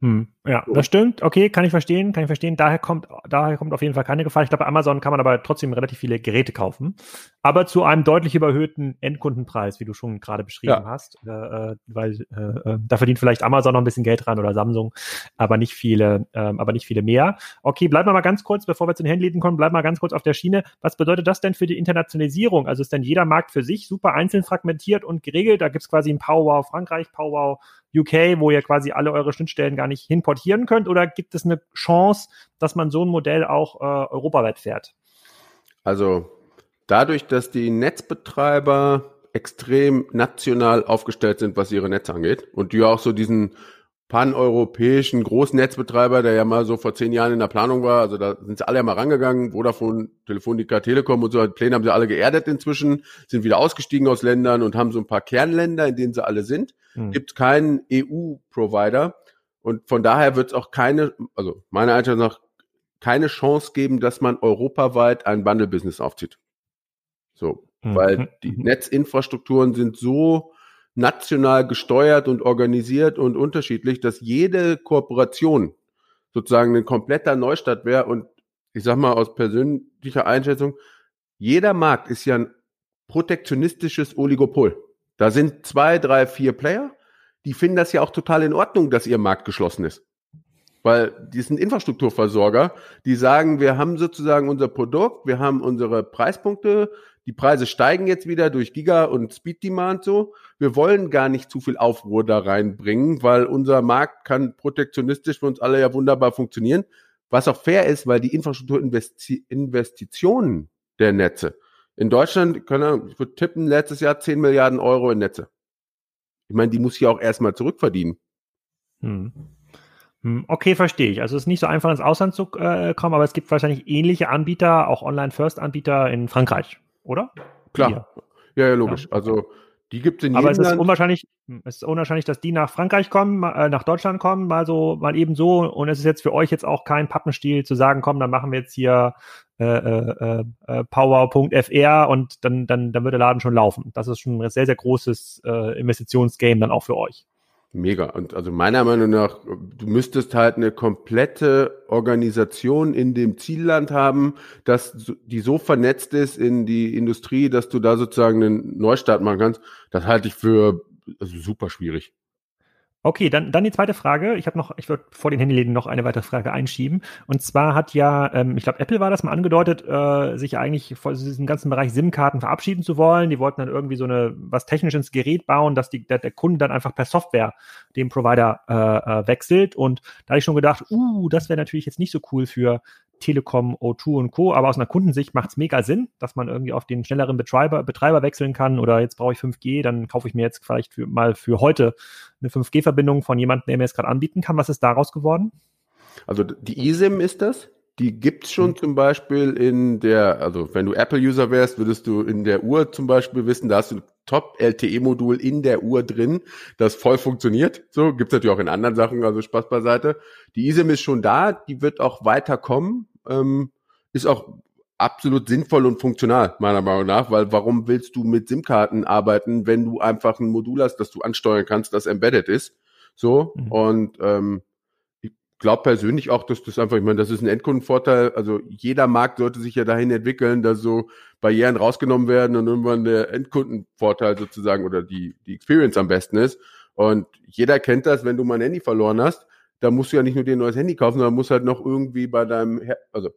Hm. Ja, das stimmt. Okay, kann ich verstehen, kann ich verstehen. Daher kommt, daher kommt auf jeden Fall keine Gefahr. Ich glaube, bei Amazon kann man aber trotzdem relativ viele Geräte kaufen, aber zu einem deutlich überhöhten Endkundenpreis, wie du schon gerade beschrieben ja. hast, äh, äh weil äh, äh, da verdient vielleicht Amazon noch ein bisschen Geld dran oder Samsung, aber nicht viele, äh, aber nicht viele mehr. Okay, bleiben wir mal ganz kurz, bevor wir zu den Händlern kommen, bleiben wir mal ganz kurz auf der Schiene. Was bedeutet das denn für die Internationalisierung? Also ist denn jeder Markt für sich super einzeln fragmentiert und geregelt? Da gibt's quasi ein Powwow Frankreich, Powwow UK, wo ihr quasi alle eure Schnittstellen gar nicht hinportieren könnt? Oder gibt es eine Chance, dass man so ein Modell auch äh, europaweit fährt? Also dadurch, dass die Netzbetreiber extrem national aufgestellt sind, was ihre Netze angeht und die auch so diesen paneuropäischen Großnetzbetreiber, der ja mal so vor zehn Jahren in der Planung war. Also da sind sie alle ja mal rangegangen. Vodafone, Telefonica, Telekom und so. Die Pläne haben sie alle geerdet inzwischen, sind wieder ausgestiegen aus Ländern und haben so ein paar Kernländer, in denen sie alle sind. Mhm. Gibt keinen EU-Provider. Und von daher wird es auch keine, also meiner Einstellung nach, keine Chance geben, dass man europaweit ein Bundle-Business aufzieht. So, mhm. weil die mhm. Netzinfrastrukturen sind so national gesteuert und organisiert und unterschiedlich, dass jede Kooperation sozusagen ein kompletter Neustart wäre und ich sag mal aus persönlicher Einschätzung, jeder Markt ist ja ein protektionistisches Oligopol. Da sind zwei, drei, vier Player, die finden das ja auch total in Ordnung, dass ihr Markt geschlossen ist. Weil die sind Infrastrukturversorger, die sagen, wir haben sozusagen unser Produkt, wir haben unsere Preispunkte, die Preise steigen jetzt wieder durch Giga und Speed Demand so. Wir wollen gar nicht zu viel Aufruhr da reinbringen, weil unser Markt kann protektionistisch für uns alle ja wunderbar funktionieren. Was auch fair ist, weil die Infrastrukturinvestitionen der Netze in Deutschland, können, ich würde tippen, letztes Jahr 10 Milliarden Euro in Netze. Ich meine, die muss ja auch erstmal zurückverdienen. Hm. hm. Okay, verstehe ich. Also es ist nicht so einfach ins Ausland zu äh, kommen, aber es gibt wahrscheinlich ähnliche Anbieter, auch Online-First-Anbieter in Frankreich oder? Klar. Ja, ja, logisch. Ja. Also die gibt es in jedem Aber es ist Land. unwahrscheinlich, es ist unwahrscheinlich, dass die nach Frankreich kommen, äh, nach Deutschland kommen, mal so, mal eben so. Und es ist jetzt für euch jetzt auch kein Pappenstiel zu sagen, komm, dann machen wir jetzt hier äh, äh, äh, power.fr und dann, dann, dann wird der Laden schon laufen. Das ist schon ein sehr, sehr großes äh, Investitionsgame dann auch für euch. Mega. Und also meiner Meinung nach, du müsstest halt eine komplette Organisation in dem Zielland haben, dass die so vernetzt ist in die Industrie, dass du da sozusagen einen Neustart machen kannst. Das halte ich für also super schwierig. Okay, dann, dann die zweite Frage. Ich habe noch, ich würde vor den Handyläden noch eine weitere Frage einschieben. Und zwar hat ja, ähm, ich glaube, Apple war das mal angedeutet, äh, sich eigentlich von diesem ganzen Bereich SIM-Karten verabschieden zu wollen. Die wollten dann irgendwie so eine was technisch ins Gerät bauen, dass die, der, der Kunde dann einfach per Software dem Provider äh, äh, wechselt. Und da habe ich schon gedacht, uh, das wäre natürlich jetzt nicht so cool für Telekom, O2 und Co. Aber aus einer Kundensicht macht es mega Sinn, dass man irgendwie auf den schnelleren Betreiber, Betreiber wechseln kann oder jetzt brauche ich 5G, dann kaufe ich mir jetzt vielleicht für, mal für heute eine 5G-Verbindung von jemandem, der mir es gerade anbieten kann. Was ist daraus geworden? Also die eSIM ist das. Die gibt's schon mhm. zum Beispiel in der, also wenn du Apple-User wärst, würdest du in der Uhr zum Beispiel wissen, da hast du ein Top-LTE-Modul in der Uhr drin, das voll funktioniert. So gibt's natürlich auch in anderen Sachen, also Spaß beiseite. Die eSIM ist schon da, die wird auch weiterkommen, ähm, ist auch absolut sinnvoll und funktional, meiner Meinung nach, weil warum willst du mit SIM-Karten arbeiten, wenn du einfach ein Modul hast, das du ansteuern kannst, das embedded ist? So, mhm. und ähm, glaube persönlich auch, dass das einfach, ich meine, das ist ein Endkundenvorteil. Also jeder Markt sollte sich ja dahin entwickeln, dass so Barrieren rausgenommen werden und irgendwann der Endkundenvorteil sozusagen oder die, die Experience am besten ist. Und jeder kennt das, wenn du mal ein Handy verloren hast, da musst du ja nicht nur dir ein neues Handy kaufen, sondern musst halt noch irgendwie bei deinem, also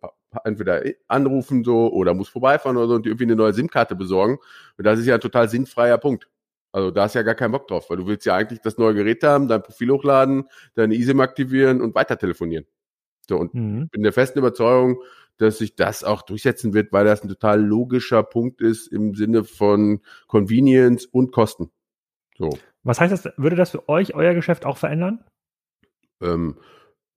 entweder anrufen so oder musst vorbeifahren oder so und dir irgendwie eine neue SIM-Karte besorgen. Und das ist ja ein total sinnfreier Punkt. Also da hast du ja gar keinen Bock drauf, weil du willst ja eigentlich das neue Gerät haben, dein Profil hochladen, deine eSIM aktivieren und weiter telefonieren. So, und mhm. bin der festen Überzeugung, dass sich das auch durchsetzen wird, weil das ein total logischer Punkt ist im Sinne von Convenience und Kosten. So. Was heißt das? Würde das für euch euer Geschäft auch verändern? Ähm,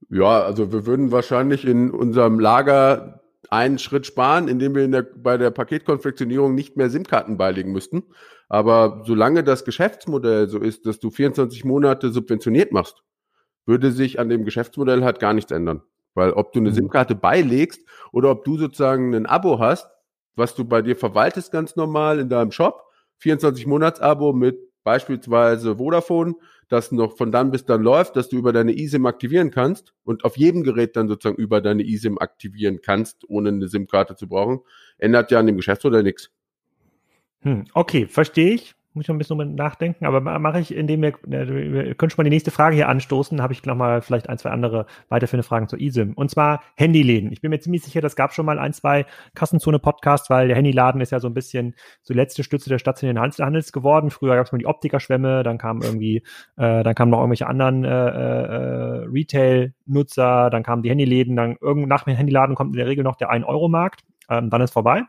ja, also wir würden wahrscheinlich in unserem Lager einen Schritt sparen, indem wir der, bei der Paketkonfektionierung nicht mehr SIM-Karten beilegen müssten. Aber solange das Geschäftsmodell so ist, dass du 24 Monate subventioniert machst, würde sich an dem Geschäftsmodell halt gar nichts ändern. Weil ob du eine mhm. SIM-Karte beilegst oder ob du sozusagen ein Abo hast, was du bei dir verwaltest ganz normal in deinem Shop, 24 Monats Abo mit beispielsweise Vodafone, das noch von dann bis dann läuft, dass du über deine eSIM aktivieren kannst und auf jedem Gerät dann sozusagen über deine eSIM aktivieren kannst, ohne eine SIM-Karte zu brauchen, ändert ja an dem Geschäftsmodell nichts. Hm, okay, verstehe ich muss ich noch ein bisschen drüber nachdenken, aber mache ich, indem wir, wir können schon mal die nächste Frage hier anstoßen, habe ich nochmal vielleicht ein, zwei andere weiterführende Fragen zur eSIM. Und zwar Handyläden. Ich bin mir ziemlich sicher, das gab schon mal ein, zwei Kassenzone-Podcasts, weil der Handyladen ist ja so ein bisschen so letzte Stütze der stationären Handels geworden. Früher gab es mal die Optikerschwämme, dann kam irgendwie, äh, dann kamen noch irgendwelche anderen äh, äh, Retail-Nutzer, dann kamen die Handyläden, dann irgend nach dem Handyladen kommt in der Regel noch der 1-Euro-Markt, ähm, dann ist vorbei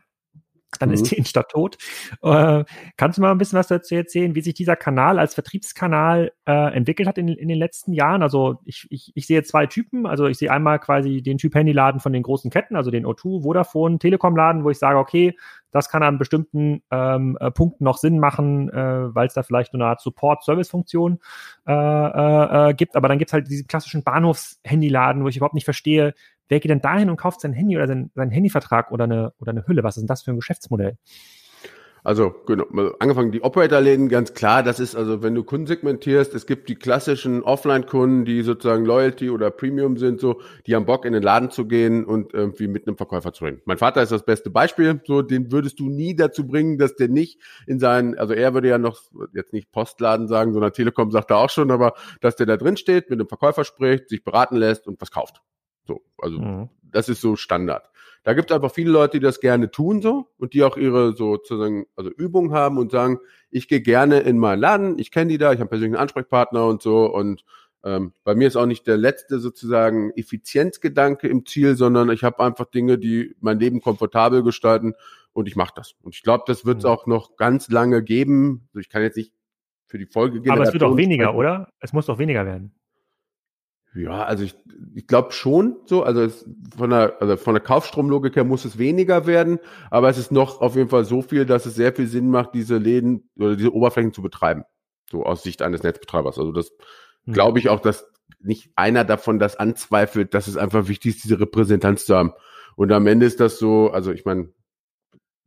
dann mhm. ist die Innenstadt tot. Äh, kannst du mal ein bisschen was dazu erzählen, wie sich dieser Kanal als Vertriebskanal äh, entwickelt hat in, in den letzten Jahren? Also ich, ich, ich sehe zwei Typen. Also ich sehe einmal quasi den Typ Handyladen von den großen Ketten, also den O2, Vodafone, Telekom-Laden, wo ich sage, okay, das kann an bestimmten ähm, äh, Punkten noch Sinn machen, äh, weil es da vielleicht eine Art Support-Service-Funktion äh, äh, äh, gibt. Aber dann gibt es halt diesen klassischen Bahnhofs-Handyladen, wo ich überhaupt nicht verstehe, wer geht denn dahin und kauft sein Handy oder sein, seinen Handyvertrag oder eine, oder eine Hülle? Was ist denn das für ein Geschäftsmodell? Also, genau, angefangen die Operator-Läden, ganz klar, das ist also, wenn du Kunden segmentierst, es gibt die klassischen Offline-Kunden, die sozusagen Loyalty oder Premium sind, so, die haben Bock in den Laden zu gehen und irgendwie mit einem Verkäufer zu reden. Mein Vater ist das beste Beispiel, so, den würdest du nie dazu bringen, dass der nicht in seinen, also er würde ja noch, jetzt nicht Postladen sagen, sondern Telekom sagt er auch schon, aber, dass der da drin steht, mit einem Verkäufer spricht, sich beraten lässt und was kauft. So, also mhm. das ist so Standard. Da gibt es einfach viele Leute, die das gerne tun so und die auch ihre sozusagen also Übungen haben und sagen, ich gehe gerne in meinen Laden, ich kenne die da, ich habe persönlichen Ansprechpartner und so und ähm, bei mir ist auch nicht der letzte sozusagen Effizienzgedanke im Ziel, sondern ich habe einfach Dinge, die mein Leben komfortabel gestalten und ich mache das. Und ich glaube, das wird es mhm. auch noch ganz lange geben. Also ich kann jetzt nicht für die Folge Aber es wird auch weniger, sprechen. oder? Es muss doch weniger werden. Ja, also ich, ich glaube schon so, also von der, also von der Kaufstromlogik her muss es weniger werden, aber es ist noch auf jeden Fall so viel, dass es sehr viel Sinn macht, diese Läden oder diese Oberflächen zu betreiben, so aus Sicht eines Netzbetreibers. Also das hm. glaube ich auch, dass nicht einer davon das anzweifelt, dass es einfach wichtig ist, diese Repräsentanz zu haben. Und am Ende ist das so, also ich meine,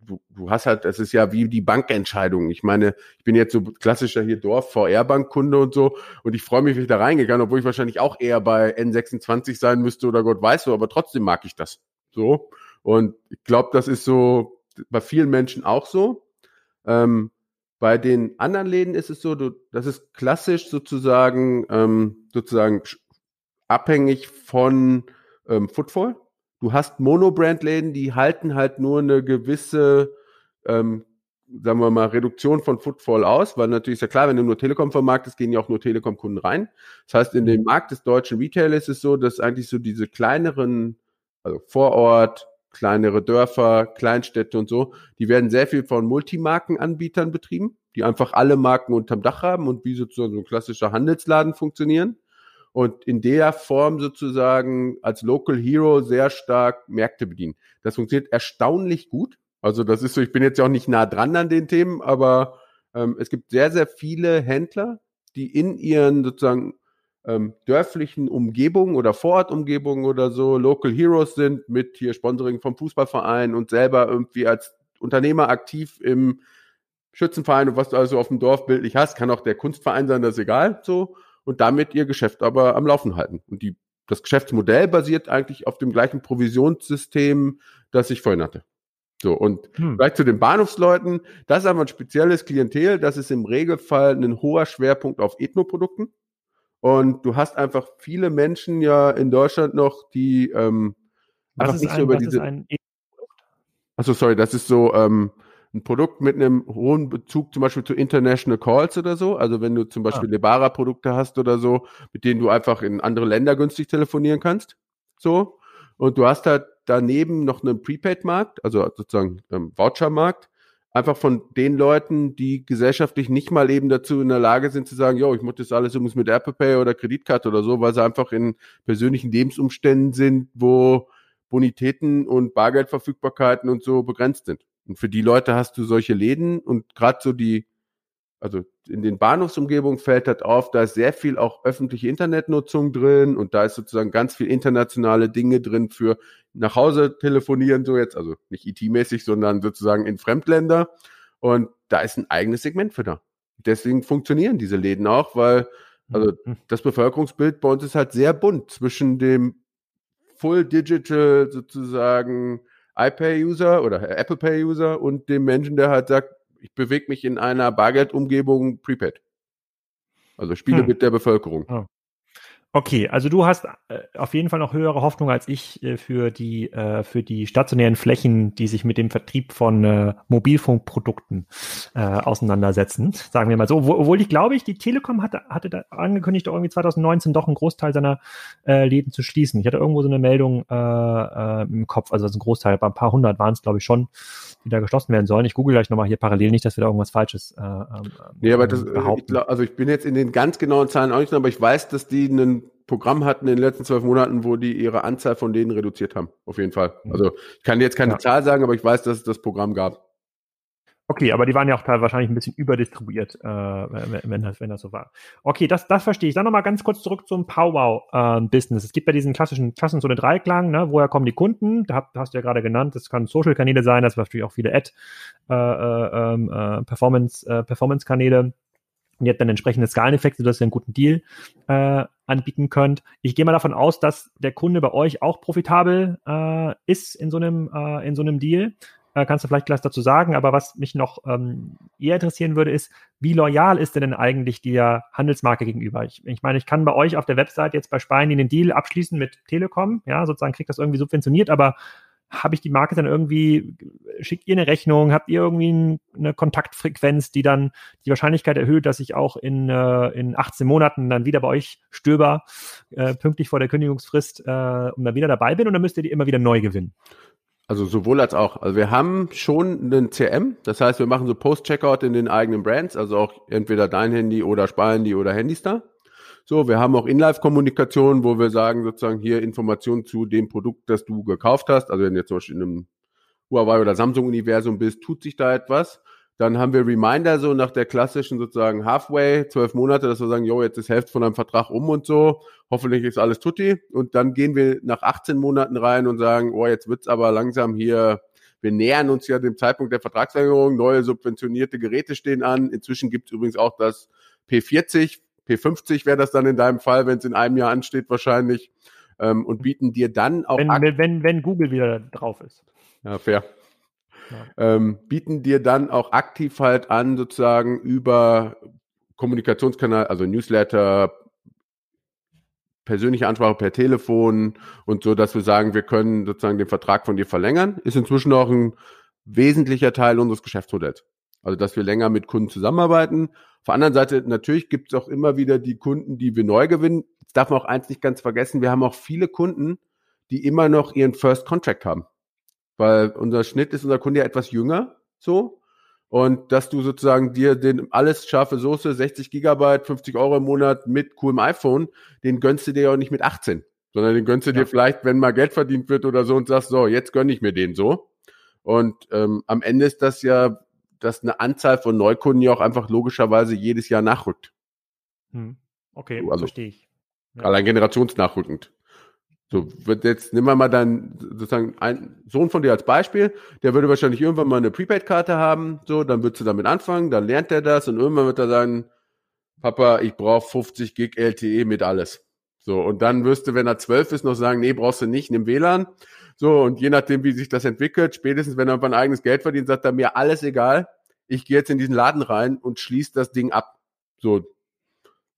du, du hast halt, es ist ja wie die Bankentscheidung. Ich meine, ich bin jetzt so klassischer hier Dorf VR-Bankkunde und so und ich freue mich, wenn ich da reingegangen, obwohl ich wahrscheinlich auch eher bei N26 sein müsste oder Gott weiß so, aber trotzdem mag ich das. So. Und ich glaube, das ist so bei vielen Menschen auch so. Ähm, bei den anderen Läden ist es so, du, das ist klassisch sozusagen, ähm, sozusagen abhängig von ähm, Footfall du hast Monobrand-Läden, die halten halt nur eine gewisse, ähm, sagen wir mal, Reduktion von Footfall aus, weil natürlich ist ja klar, wenn du nur Telekom vermarktest, gehen ja auch nur Telekom-Kunden rein. Das heißt, in den mhm. Markt des deutschen Retailers ist es so, dass eigentlich so diese kleineren, also Vorort, kleinere Dörfer, Kleinstädte und so, die werden sehr viel von Multimarkenanbietern betrieben, die einfach alle Marken unterm Dach haben und wie sozusagen so ein klassischer Handelsladen funktionieren und in der Form sozusagen als Local Hero sehr stark Märkte bedienen. Das funktioniert erstaunlich gut. Also das ist so, ich bin jetzt ja auch nicht nah dran an den Themen, aber ähm, es gibt sehr, sehr viele Händler, die in ihren sozusagen ähm, dörflichen Umgebungen oder Vorortumgebungen oder so Local Heroes sind mit hier Sponsoring vom Fußballverein und selber irgendwie als Unternehmer aktiv im Schützenverein und was du also auf dem Dorf bildlich hast, kann auch der Kunstverein sein, das ist egal, so und damit ihr Geschäft aber am Laufen halten. Und die, das Geschäftsmodell basiert eigentlich auf dem gleichen Provisionssystem, das ich vorhin hatte. So, und hm. vielleicht zu den Bahnhofsleuten, das ist aber ein spezielles Klientel, das ist im Regelfall ein hoher Schwerpunkt auf Ethnoprodukten. Und du hast einfach viele Menschen ja in Deutschland noch, die ähm, was nicht ein, so über diese. Achso, sorry, das ist so, ähm, ein Produkt mit einem hohen Bezug zum Beispiel zu International Calls oder so. Also wenn du zum ah. Beispiel ah. Lebara-Produkte hast oder so, mit denen du einfach in andere Länder günstig telefonieren kannst. So. Und du hast halt daneben noch einen Prepaid-Markt, also sozusagen ähm, Voucher-Markt, einfach von den Leuten, die gesellschaftlich nicht mal eben dazu in der Lage sind zu sagen, yo, ich muss das alles übrigens mit Apple Pay oder Kreditkarte oder so, weil sie einfach in persönlichen Lebensumständen sind, wo Bonitäten und Bargeldverfügbarkeiten und so begrenzt sind. Und für die Leute hast du solche Läden und gerade so die, also in den Bahnhofsumgebungen fällt das auf, da ist sehr viel auch öffentliche Internetnutzung drin und da ist sozusagen ganz viel internationale Dinge drin für nach Hause telefonieren, so jetzt, also nicht IT-mäßig, sondern sozusagen in Fremdländer. Und da ist ein eigenes Segment für da. Deswegen funktionieren diese Läden auch, weil also mhm. das Bevölkerungsbild bei uns ist halt sehr bunt zwischen dem Full Digital sozusagen iPay-User oder Apple Pay-User und dem Menschen, der halt sagt, ich bewege mich in einer Bargeldumgebung prepaid. Also Spiele hm. mit der Bevölkerung. Oh. Okay, also du hast äh, auf jeden Fall noch höhere Hoffnung als ich äh, für die äh, für die stationären Flächen, die sich mit dem Vertrieb von äh, Mobilfunkprodukten äh, auseinandersetzen. Sagen wir mal so. Obwohl ich glaube, ich die Telekom hatte hatte da angekündigt, irgendwie 2019 doch einen Großteil seiner äh, Läden zu schließen. Ich hatte irgendwo so eine Meldung äh, äh, im Kopf, also ein Großteil, ein paar hundert waren es glaube ich schon, die da geschlossen werden sollen. Ich google gleich nochmal hier parallel nicht, dass wir da irgendwas Falsches äh, ähm, nee, aber das, behaupten. Ich glaub, also ich bin jetzt in den ganz genauen Zahlen auch nicht, aber ich weiß, dass die einen Programm hatten in den letzten zwölf Monaten, wo die ihre Anzahl von denen reduziert haben. Auf jeden Fall. Mhm. Also ich kann jetzt keine ja. Zahl sagen, aber ich weiß, dass es das Programm gab. Okay, aber die waren ja auch teilweise wahrscheinlich ein bisschen überdistribuiert, äh, wenn, das, wenn das so war. Okay, das, das verstehe ich. Dann nochmal ganz kurz zurück zum Powwow-Business. Äh, es gibt ja diesen klassischen Klassen so eine Dreiklang, ne? woher kommen die Kunden? Da hast du ja gerade genannt, das können Social-Kanäle sein, das war natürlich auch viele Ad-Performance-Kanäle. Äh, äh, Performance und ihr habt dann entsprechende Skaleneffekte, sodass ihr einen guten Deal äh, anbieten könnt. Ich gehe mal davon aus, dass der Kunde bei euch auch profitabel äh, ist in so einem, äh, in so einem Deal. Äh, kannst du vielleicht gleich dazu sagen, aber was mich noch ähm, eher interessieren würde, ist, wie loyal ist denn eigentlich der Handelsmarke gegenüber? Ich, ich meine, ich kann bei euch auf der Website jetzt bei Spein den Deal abschließen mit Telekom, ja, sozusagen kriegt das irgendwie subventioniert, aber habe ich die Marke dann irgendwie, schickt ihr eine Rechnung, habt ihr irgendwie eine Kontaktfrequenz, die dann die Wahrscheinlichkeit erhöht, dass ich auch in, äh, in 18 Monaten dann wieder bei euch stöber, äh, pünktlich vor der Kündigungsfrist äh, und dann wieder dabei bin oder müsst ihr die immer wieder neu gewinnen? Also sowohl als auch. Also wir haben schon einen CM, das heißt, wir machen so Post-Checkout in den eigenen Brands, also auch entweder dein Handy oder Sparhandy oder Handystar. So, wir haben auch In-Live-Kommunikation, wo wir sagen sozusagen hier Informationen zu dem Produkt, das du gekauft hast. Also wenn du jetzt zum Beispiel in einem Huawei oder Samsung-Universum bist, tut sich da etwas. Dann haben wir Reminder so nach der klassischen sozusagen Halfway, zwölf Monate, dass wir sagen, jo, jetzt ist Hälfte von einem Vertrag um und so. Hoffentlich ist alles tutti. Und dann gehen wir nach 18 Monaten rein und sagen, oh, jetzt wird's aber langsam hier, wir nähern uns ja dem Zeitpunkt der Vertragsverlängerung. Neue subventionierte Geräte stehen an. Inzwischen gibt's übrigens auch das P40 P50 wäre das dann in deinem Fall, wenn es in einem Jahr ansteht, wahrscheinlich. Ähm, und bieten dir dann auch. Wenn, wenn, wenn Google wieder drauf ist. Ja, fair. Ja. Ähm, bieten dir dann auch aktiv halt an, sozusagen über Kommunikationskanal, also Newsletter, persönliche Ansprache per Telefon und so, dass wir sagen, wir können sozusagen den Vertrag von dir verlängern, ist inzwischen auch ein wesentlicher Teil unseres Geschäftsmodells. Also, dass wir länger mit Kunden zusammenarbeiten. Auf der anderen Seite, natürlich gibt es auch immer wieder die Kunden, die wir neu gewinnen. Jetzt darf man auch eins nicht ganz vergessen. Wir haben auch viele Kunden, die immer noch ihren First Contract haben. Weil unser Schnitt ist unser Kunde ja etwas jünger, so. Und dass du sozusagen dir den alles scharfe Soße, 60 Gigabyte, 50 Euro im Monat mit coolem iPhone, den gönnst du dir ja auch nicht mit 18, sondern den gönnst du ja. dir vielleicht, wenn mal Geld verdient wird oder so und sagst, so, jetzt gönn ich mir den so. Und ähm, am Ende ist das ja dass eine Anzahl von Neukunden ja auch einfach logischerweise jedes Jahr nachrückt. Hm. Okay, also, verstehe ich. Ja. Allein generationsnachrückend. So, wird jetzt, nehmen wir mal dann sozusagen ein Sohn von dir als Beispiel, der würde wahrscheinlich irgendwann mal eine Prepaid-Karte haben, so, dann würdest du damit anfangen, dann lernt er das und irgendwann wird er sagen, Papa, ich brauche 50 Gig LTE mit alles. So, und dann wirst du, wenn er zwölf ist, noch sagen, nee, brauchst du nicht, nimm WLAN. So, und je nachdem, wie sich das entwickelt, spätestens wenn er ein eigenes Geld verdient, sagt er mir, alles egal, ich gehe jetzt in diesen Laden rein und schließe das Ding ab. So.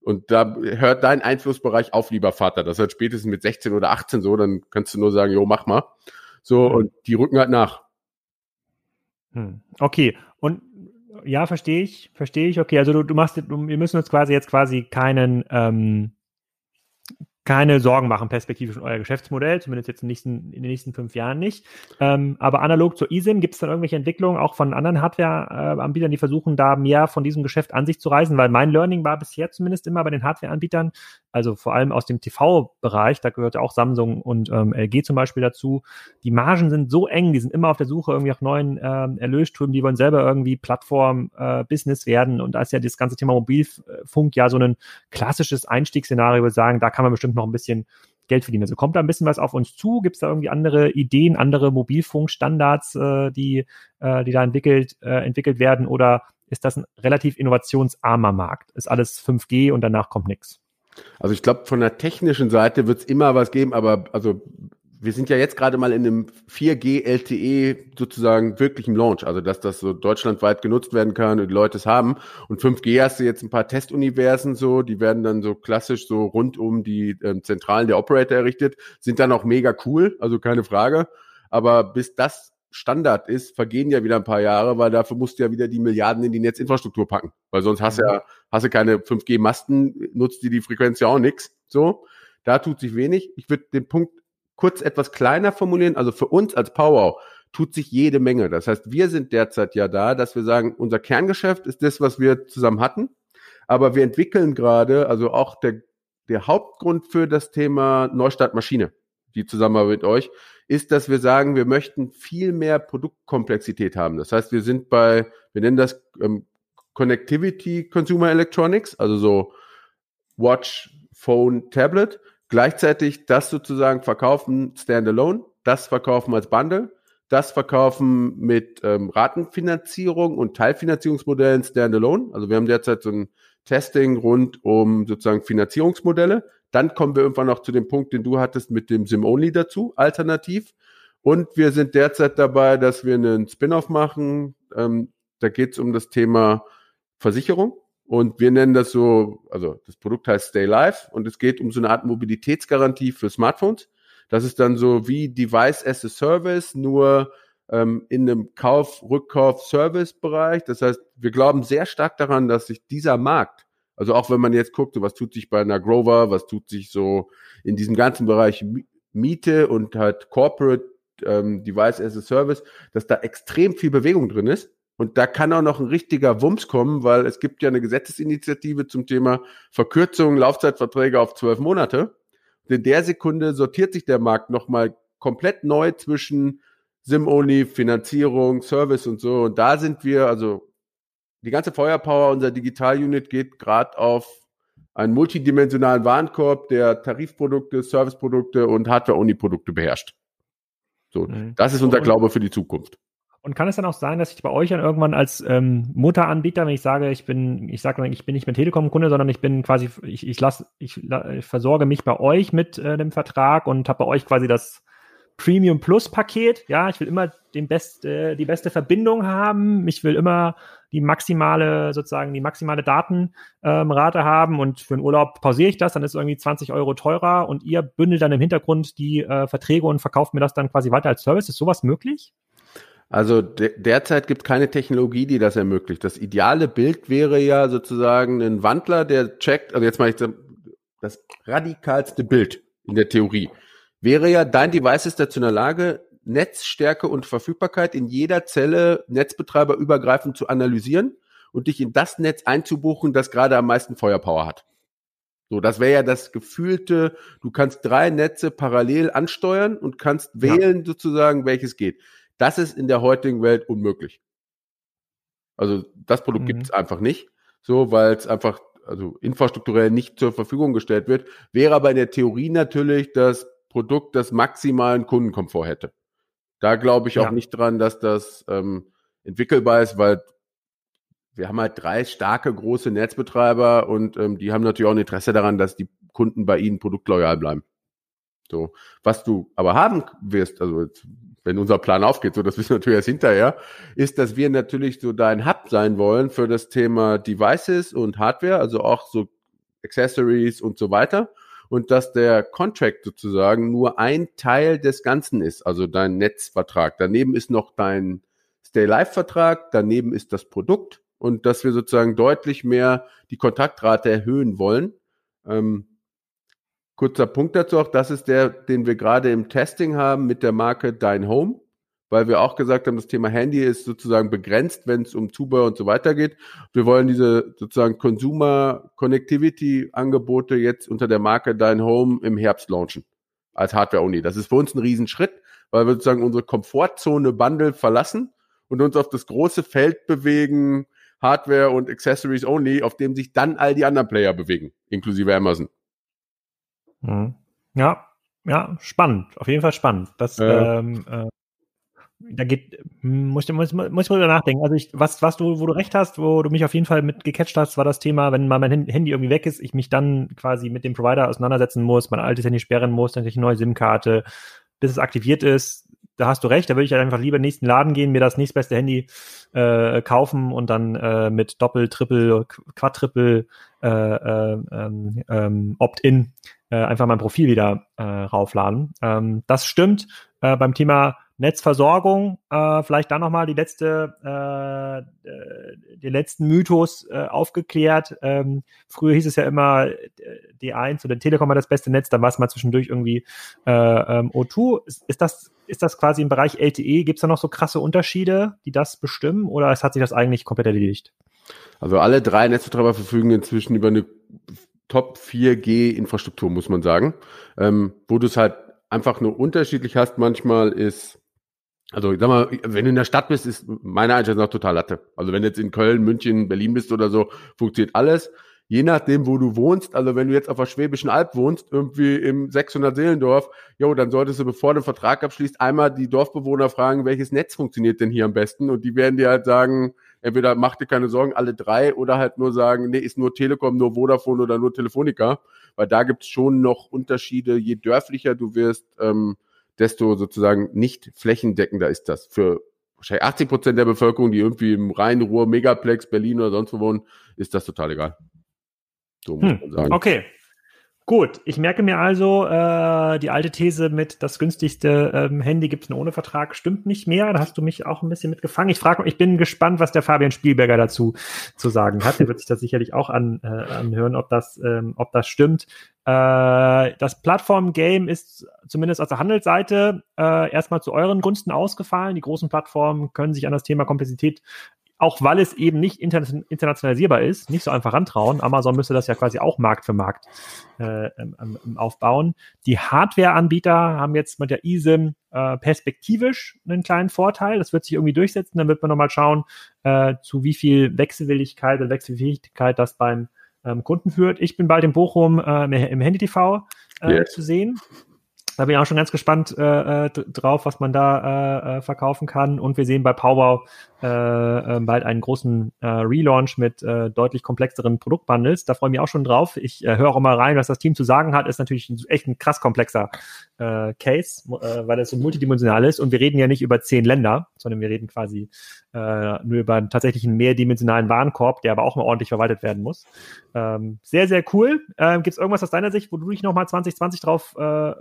Und da hört dein Einflussbereich auf, lieber Vater. Das hat spätestens mit 16 oder 18 so, dann kannst du nur sagen, jo, mach mal. So, und die rücken halt nach. Hm. Okay. Und ja, verstehe ich, verstehe ich. Okay, also du, du machst, du, wir müssen uns quasi jetzt quasi keinen, ähm, keine Sorgen machen, perspektivisch in euer Geschäftsmodell, zumindest jetzt in den nächsten, in den nächsten fünf Jahren nicht. Ähm, aber analog zur eSIM gibt es dann irgendwelche Entwicklungen auch von anderen Hardware-Anbietern, die versuchen, da mehr von diesem Geschäft an sich zu reisen, weil mein Learning war bisher zumindest immer bei den Hardware-Anbietern, also vor allem aus dem TV-Bereich, da gehört auch Samsung und ähm, LG zum Beispiel dazu. Die Margen sind so eng, die sind immer auf der Suche irgendwie nach neuen ähm, Erlösströmen, die wollen selber irgendwie Plattform-Business äh, werden. Und da ist ja das ganze Thema Mobilfunk ja so ein klassisches Einstiegsszenario, wir sagen, da kann man bestimmt noch ein bisschen Geld verdienen. Also kommt da ein bisschen was auf uns zu? Gibt es da irgendwie andere Ideen, andere Mobilfunkstandards, äh, die, äh, die da entwickelt, äh, entwickelt werden? Oder ist das ein relativ innovationsarmer Markt. Ist alles 5G und danach kommt nichts. Also ich glaube, von der technischen Seite wird es immer was geben, aber also wir sind ja jetzt gerade mal in einem 4G LTE sozusagen wirklich im Launch, also dass das so deutschlandweit genutzt werden kann und die Leute es haben. Und 5G hast du jetzt ein paar Testuniversen so, die werden dann so klassisch so rund um die ähm, Zentralen der Operator errichtet, sind dann auch mega cool, also keine Frage. Aber bis das Standard ist, vergehen ja wieder ein paar Jahre, weil dafür musst du ja wieder die Milliarden in die Netzinfrastruktur packen. Weil sonst hast du ja, hast du keine 5G-Masten, nutzt dir die Frequenz ja auch nix. So, da tut sich wenig. Ich würde den Punkt kurz etwas kleiner formulieren. Also für uns als Power tut sich jede Menge. Das heißt, wir sind derzeit ja da, dass wir sagen, unser Kerngeschäft ist das, was wir zusammen hatten. Aber wir entwickeln gerade, also auch der, der Hauptgrund für das Thema Neustart Maschine, die Zusammenarbeit mit euch, ist, dass wir sagen, wir möchten viel mehr Produktkomplexität haben. Das heißt, wir sind bei, wir nennen das ähm, Connectivity Consumer Electronics, also so Watch, Phone, Tablet. Gleichzeitig das sozusagen verkaufen Standalone, das verkaufen als Bundle, das verkaufen mit ähm, Ratenfinanzierung und Teilfinanzierungsmodellen Standalone. Also wir haben derzeit so ein Testing rund um sozusagen Finanzierungsmodelle. Dann kommen wir irgendwann noch zu dem Punkt, den du hattest mit dem Sim-Only dazu, alternativ. Und wir sind derzeit dabei, dass wir einen Spin-off machen. Ähm, da geht es um das Thema Versicherung. Und wir nennen das so, also das Produkt heißt Stay Live und es geht um so eine Art Mobilitätsgarantie für Smartphones. Das ist dann so wie Device as a Service, nur ähm, in einem Kauf-, Rückkauf-, Service-Bereich. Das heißt, wir glauben sehr stark daran, dass sich dieser Markt, also auch wenn man jetzt guckt, so was tut sich bei einer Grover, was tut sich so in diesem ganzen Bereich Miete und halt Corporate ähm, Device as a Service, dass da extrem viel Bewegung drin ist. Und da kann auch noch ein richtiger Wumms kommen, weil es gibt ja eine Gesetzesinitiative zum Thema Verkürzung Laufzeitverträge auf zwölf Monate. Und in der Sekunde sortiert sich der Markt nochmal komplett neu zwischen SIM-Only, Finanzierung, Service und so. Und da sind wir, also die ganze Feuerpower unserer Digital-Unit geht gerade auf einen multidimensionalen Warenkorb, der Tarifprodukte, Serviceprodukte und Hardware-Only-Produkte beherrscht. So, mhm. das ist unser Glaube für die Zukunft. Und kann es dann auch sein, dass ich bei euch dann irgendwann als ähm, Mutteranbieter, wenn ich sage, ich bin, ich sage, ich bin nicht mehr Telekom-Kunde, sondern ich bin quasi, ich, ich lasse, ich, ich versorge mich bei euch mit äh, dem Vertrag und habe bei euch quasi das Premium Plus Paket. Ja, ich will immer den best, äh, die beste Verbindung haben. Ich will immer die maximale, sozusagen die maximale Datenrate ähm, haben und für den Urlaub pausiere ich das, dann ist es irgendwie 20 Euro teurer und ihr bündelt dann im Hintergrund die äh, Verträge und verkauft mir das dann quasi weiter als Service. Ist sowas möglich? Also de derzeit gibt keine Technologie, die das ermöglicht. Das ideale Bild wäre ja sozusagen ein Wandler, der checkt, also jetzt mal ich das radikalste Bild in der Theorie, wäre ja, dein Device ist dazu in der Lage, Netzstärke und Verfügbarkeit in jeder Zelle netzbetreiberübergreifend zu analysieren und dich in das Netz einzubuchen, das gerade am meisten Feuerpower hat. So, das wäre ja das gefühlte, du kannst drei Netze parallel ansteuern und kannst wählen ja. sozusagen, welches geht. Das ist in der heutigen Welt unmöglich. Also das Produkt mhm. gibt es einfach nicht, so weil es einfach also infrastrukturell nicht zur Verfügung gestellt wird. Wäre aber in der Theorie natürlich das Produkt, das maximalen Kundenkomfort hätte. Da glaube ich ja. auch nicht dran, dass das ähm, entwickelbar ist, weil wir haben halt drei starke große Netzbetreiber und ähm, die haben natürlich auch ein Interesse daran, dass die Kunden bei ihnen produktloyal bleiben. So, was du aber haben wirst, also jetzt wenn unser Plan aufgeht, so das wissen wir natürlich erst hinterher, ist, dass wir natürlich so dein Hub sein wollen für das Thema Devices und Hardware, also auch so Accessories und so weiter. Und dass der Contract sozusagen nur ein Teil des Ganzen ist, also dein Netzvertrag. Daneben ist noch dein Stay Live Vertrag, daneben ist das Produkt und dass wir sozusagen deutlich mehr die Kontaktrate erhöhen wollen. Ähm, Kurzer Punkt dazu auch, das ist der, den wir gerade im Testing haben mit der Marke Dein Home, weil wir auch gesagt haben, das Thema Handy ist sozusagen begrenzt, wenn es um Zubehör und so weiter geht. Wir wollen diese sozusagen Consumer Connectivity Angebote jetzt unter der Marke Dein Home im Herbst launchen als Hardware-Only. Das ist für uns ein Riesenschritt, weil wir sozusagen unsere Komfortzone Bundle verlassen und uns auf das große Feld bewegen, Hardware und Accessories only, auf dem sich dann all die anderen Player bewegen, inklusive Amazon. Mhm. Ja, ja, spannend. Auf jeden Fall spannend. Das, ja. ähm, äh, da geht, muss, muss, muss ich drüber nachdenken. Also ich, was, was du, wo du recht hast, wo du mich auf jeden Fall mit gecatcht hast, war das Thema, wenn mal mein Handy irgendwie weg ist, ich mich dann quasi mit dem Provider auseinandersetzen muss, mein altes Handy sperren muss, dann kriege ich eine neue SIM-Karte, bis es aktiviert ist. Da hast du recht, da würde ich halt einfach lieber in den nächsten Laden gehen, mir das nächstbeste Handy äh, kaufen und dann äh, mit Doppel, Triple, Quadriple äh, äh, ähm, ähm, Opt-in äh, einfach mein Profil wieder äh, raufladen. Ähm, das stimmt. Äh, beim Thema Netzversorgung, äh, vielleicht dann nochmal die letzte, äh, äh, den letzten Mythos äh, aufgeklärt. Ähm, früher hieß es ja immer, äh, D1 oder Telekom hat das beste Netz, dann war es mal zwischendurch irgendwie äh, ähm, O2. Ist, ist, das, ist das quasi im Bereich LTE? Gibt es da noch so krasse Unterschiede, die das bestimmen oder hat sich das eigentlich komplett erledigt? Also alle drei Netzbetreiber verfügen inzwischen über eine Top 4G-Infrastruktur, muss man sagen. Ähm, wo du es halt einfach nur unterschiedlich hast, manchmal ist also ich sag mal, wenn du in der Stadt bist, ist meine Einschätzung noch total Latte. Also wenn du jetzt in Köln, München, Berlin bist oder so, funktioniert alles. Je nachdem, wo du wohnst, also wenn du jetzt auf der Schwäbischen Alb wohnst, irgendwie im 600 Seelendorf, jo, dann solltest du, bevor du den Vertrag abschließt, einmal die Dorfbewohner fragen, welches Netz funktioniert denn hier am besten? Und die werden dir halt sagen, entweder mach dir keine Sorgen, alle drei, oder halt nur sagen, nee, ist nur Telekom, nur Vodafone oder nur Telefonica. Weil da gibt's schon noch Unterschiede. Je dörflicher du wirst, ähm, desto sozusagen nicht flächendeckender ist das. Für wahrscheinlich 80 Prozent der Bevölkerung, die irgendwie im Rhein-Ruhr, Megaplex, Berlin oder sonst wo wohnen, ist das total egal. So muss hm, man sagen. Okay. Gut, ich merke mir also, äh, die alte These mit das günstigste ähm, Handy gibt's nur ohne Vertrag stimmt nicht mehr. Da hast du mich auch ein bisschen mitgefangen. Ich frage, ich bin gespannt, was der Fabian Spielberger dazu zu sagen hat. Der wird sich das sicherlich auch an, äh, anhören, ob das, ähm, ob das stimmt. Äh, das Plattform-Game ist zumindest aus der Handelsseite äh, erstmal zu euren Gunsten ausgefallen. Die großen Plattformen können sich an das Thema Komplexität auch weil es eben nicht internationalisierbar ist, nicht so einfach rantrauen. Amazon müsste das ja quasi auch Markt für Markt äh, aufbauen. Die Hardware-Anbieter haben jetzt mit der eSIM äh, perspektivisch einen kleinen Vorteil. Das wird sich irgendwie durchsetzen. Dann wird man nochmal schauen, äh, zu wie viel Wechselwilligkeit und Wechselfähigkeit das beim ähm, Kunden führt. Ich bin bald in Bochum äh, im Handy-TV äh, yes. zu sehen. Da bin ich auch schon ganz gespannt äh, äh drauf, was man da äh, äh, verkaufen kann. Und wir sehen bei Powwow äh, äh, bald einen großen äh, Relaunch mit äh, deutlich komplexeren Produktbundles. Da freue ich mich auch schon drauf. Ich äh, höre auch mal rein, was das Team zu sagen hat. Ist natürlich echt ein krass komplexer äh, Case, äh, weil das so multidimensional ist. Und wir reden ja nicht über zehn Länder, sondern wir reden quasi äh, nur über einen tatsächlichen mehrdimensionalen Warenkorb, der aber auch mal ordentlich verwaltet werden muss. Ähm, sehr, sehr cool. Ähm, Gibt es irgendwas aus deiner Sicht, wo du dich nochmal 2020 drauf äh,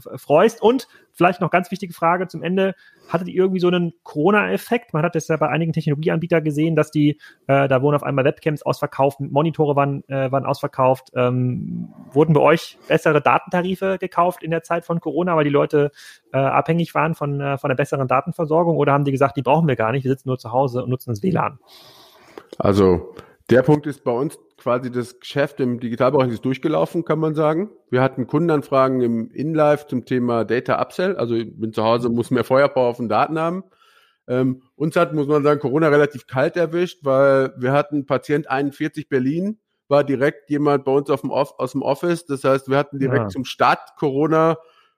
freust? Und vielleicht noch ganz wichtige Frage zum Ende. Hattet ihr irgendwie so einen Corona-Effekt? Man hat das ja bei einigen Technologieanbietern gesehen, dass die, äh, da wurden auf einmal Webcams ausverkauft, Monitore waren, äh, waren ausverkauft. Ähm, wurden bei euch bessere Datentarife gekauft in der Zeit von Corona, weil die Leute äh, abhängig waren von, äh, von einer besseren Datenversorgung? Oder haben die gesagt, die brauchen wir gar nicht, wir sitzen nur zu Hause und nutzen das WLAN? Also der Punkt ist bei uns quasi das Geschäft im Digitalbereich ist durchgelaufen, kann man sagen. Wir hatten Kundenanfragen im InLive zum Thema Data Upsell. Also ich bin zu Hause, muss mehr Feuerpower auf den Daten haben. Ähm, uns hat, muss man sagen, Corona relativ kalt erwischt, weil wir hatten Patient 41 Berlin, war direkt jemand bei uns dem Off, aus dem Office. Das heißt, wir hatten direkt ja. zum Start Corona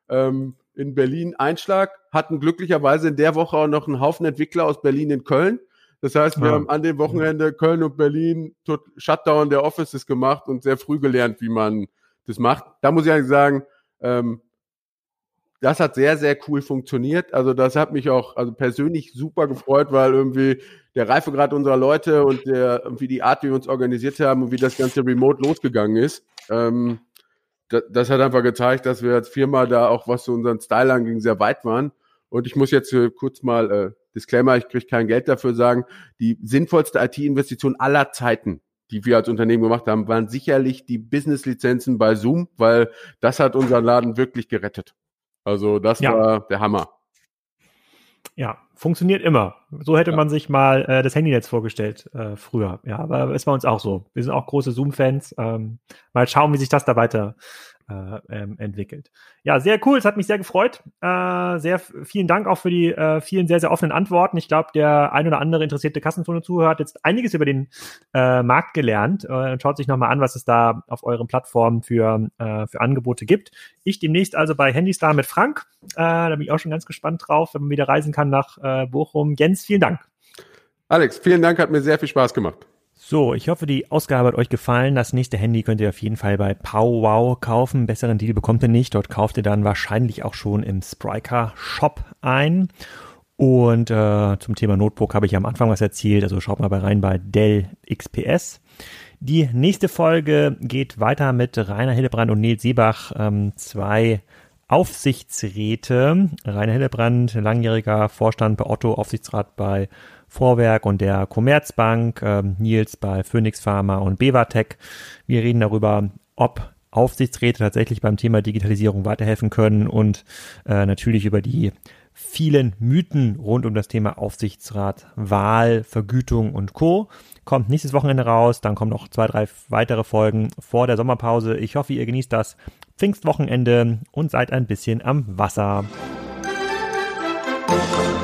ähm, in Berlin Einschlag, hatten glücklicherweise in der Woche auch noch einen Haufen Entwickler aus Berlin in Köln. Das heißt, wir ja. haben an dem Wochenende Köln und Berlin Shutdown der Offices gemacht und sehr früh gelernt, wie man das macht. Da muss ich eigentlich sagen, ähm, das hat sehr, sehr cool funktioniert. Also das hat mich auch also persönlich super gefreut, weil irgendwie der Reifegrad unserer Leute und der, irgendwie die Art, wie wir uns organisiert haben und wie das ganze Remote losgegangen ist, ähm, das, das hat einfach gezeigt, dass wir als Firma da auch, was so unseren Style anging, sehr weit waren. Und ich muss jetzt äh, kurz mal äh, Disclaimer, ich kriege kein Geld dafür sagen, die sinnvollste IT-Investition aller Zeiten, die wir als Unternehmen gemacht haben, waren sicherlich die Business-Lizenzen bei Zoom, weil das hat unseren Laden wirklich gerettet. Also das ja. war der Hammer. Ja, funktioniert immer. So hätte ja. man sich mal äh, das Handynetz vorgestellt äh, früher. Ja, aber ist bei uns auch so. Wir sind auch große Zoom-Fans. Ähm, mal schauen, wie sich das da weiter äh, ähm, entwickelt. Ja, sehr cool. Es hat mich sehr gefreut. Äh, sehr vielen Dank auch für die äh, vielen sehr, sehr offenen Antworten. Ich glaube, der ein oder andere interessierte Kassenfunde Zuhörer hat jetzt einiges über den äh, Markt gelernt äh, und schaut sich nochmal an, was es da auf euren Plattformen für, äh, für Angebote gibt. Ich demnächst also bei Handystar mit Frank. Äh, da bin ich auch schon ganz gespannt drauf, wenn man wieder reisen kann nach Bochum. Jens, vielen Dank. Alex, vielen Dank, hat mir sehr viel Spaß gemacht. So, ich hoffe, die Ausgabe hat euch gefallen. Das nächste Handy könnt ihr auf jeden Fall bei Powwow kaufen. Besseren Deal bekommt ihr nicht. Dort kauft ihr dann wahrscheinlich auch schon im Spriker Shop ein. Und äh, zum Thema Notebook habe ich am Anfang was erzählt. Also schaut mal bei rein bei Dell XPS. Die nächste Folge geht weiter mit Rainer Hillebrand und Nils Seebach, ähm, zwei Aufsichtsräte. Rainer Hillebrand, langjähriger Vorstand bei Otto, Aufsichtsrat bei Vorwerk und der Commerzbank, äh, Nils bei Phoenix Pharma und Bevatec. Wir reden darüber, ob Aufsichtsräte tatsächlich beim Thema Digitalisierung weiterhelfen können und äh, natürlich über die vielen Mythen rund um das Thema Aufsichtsrat, Wahl, Vergütung und Co. Kommt nächstes Wochenende raus, dann kommen noch zwei, drei weitere Folgen vor der Sommerpause. Ich hoffe, ihr genießt das Pfingstwochenende und seid ein bisschen am Wasser. Musik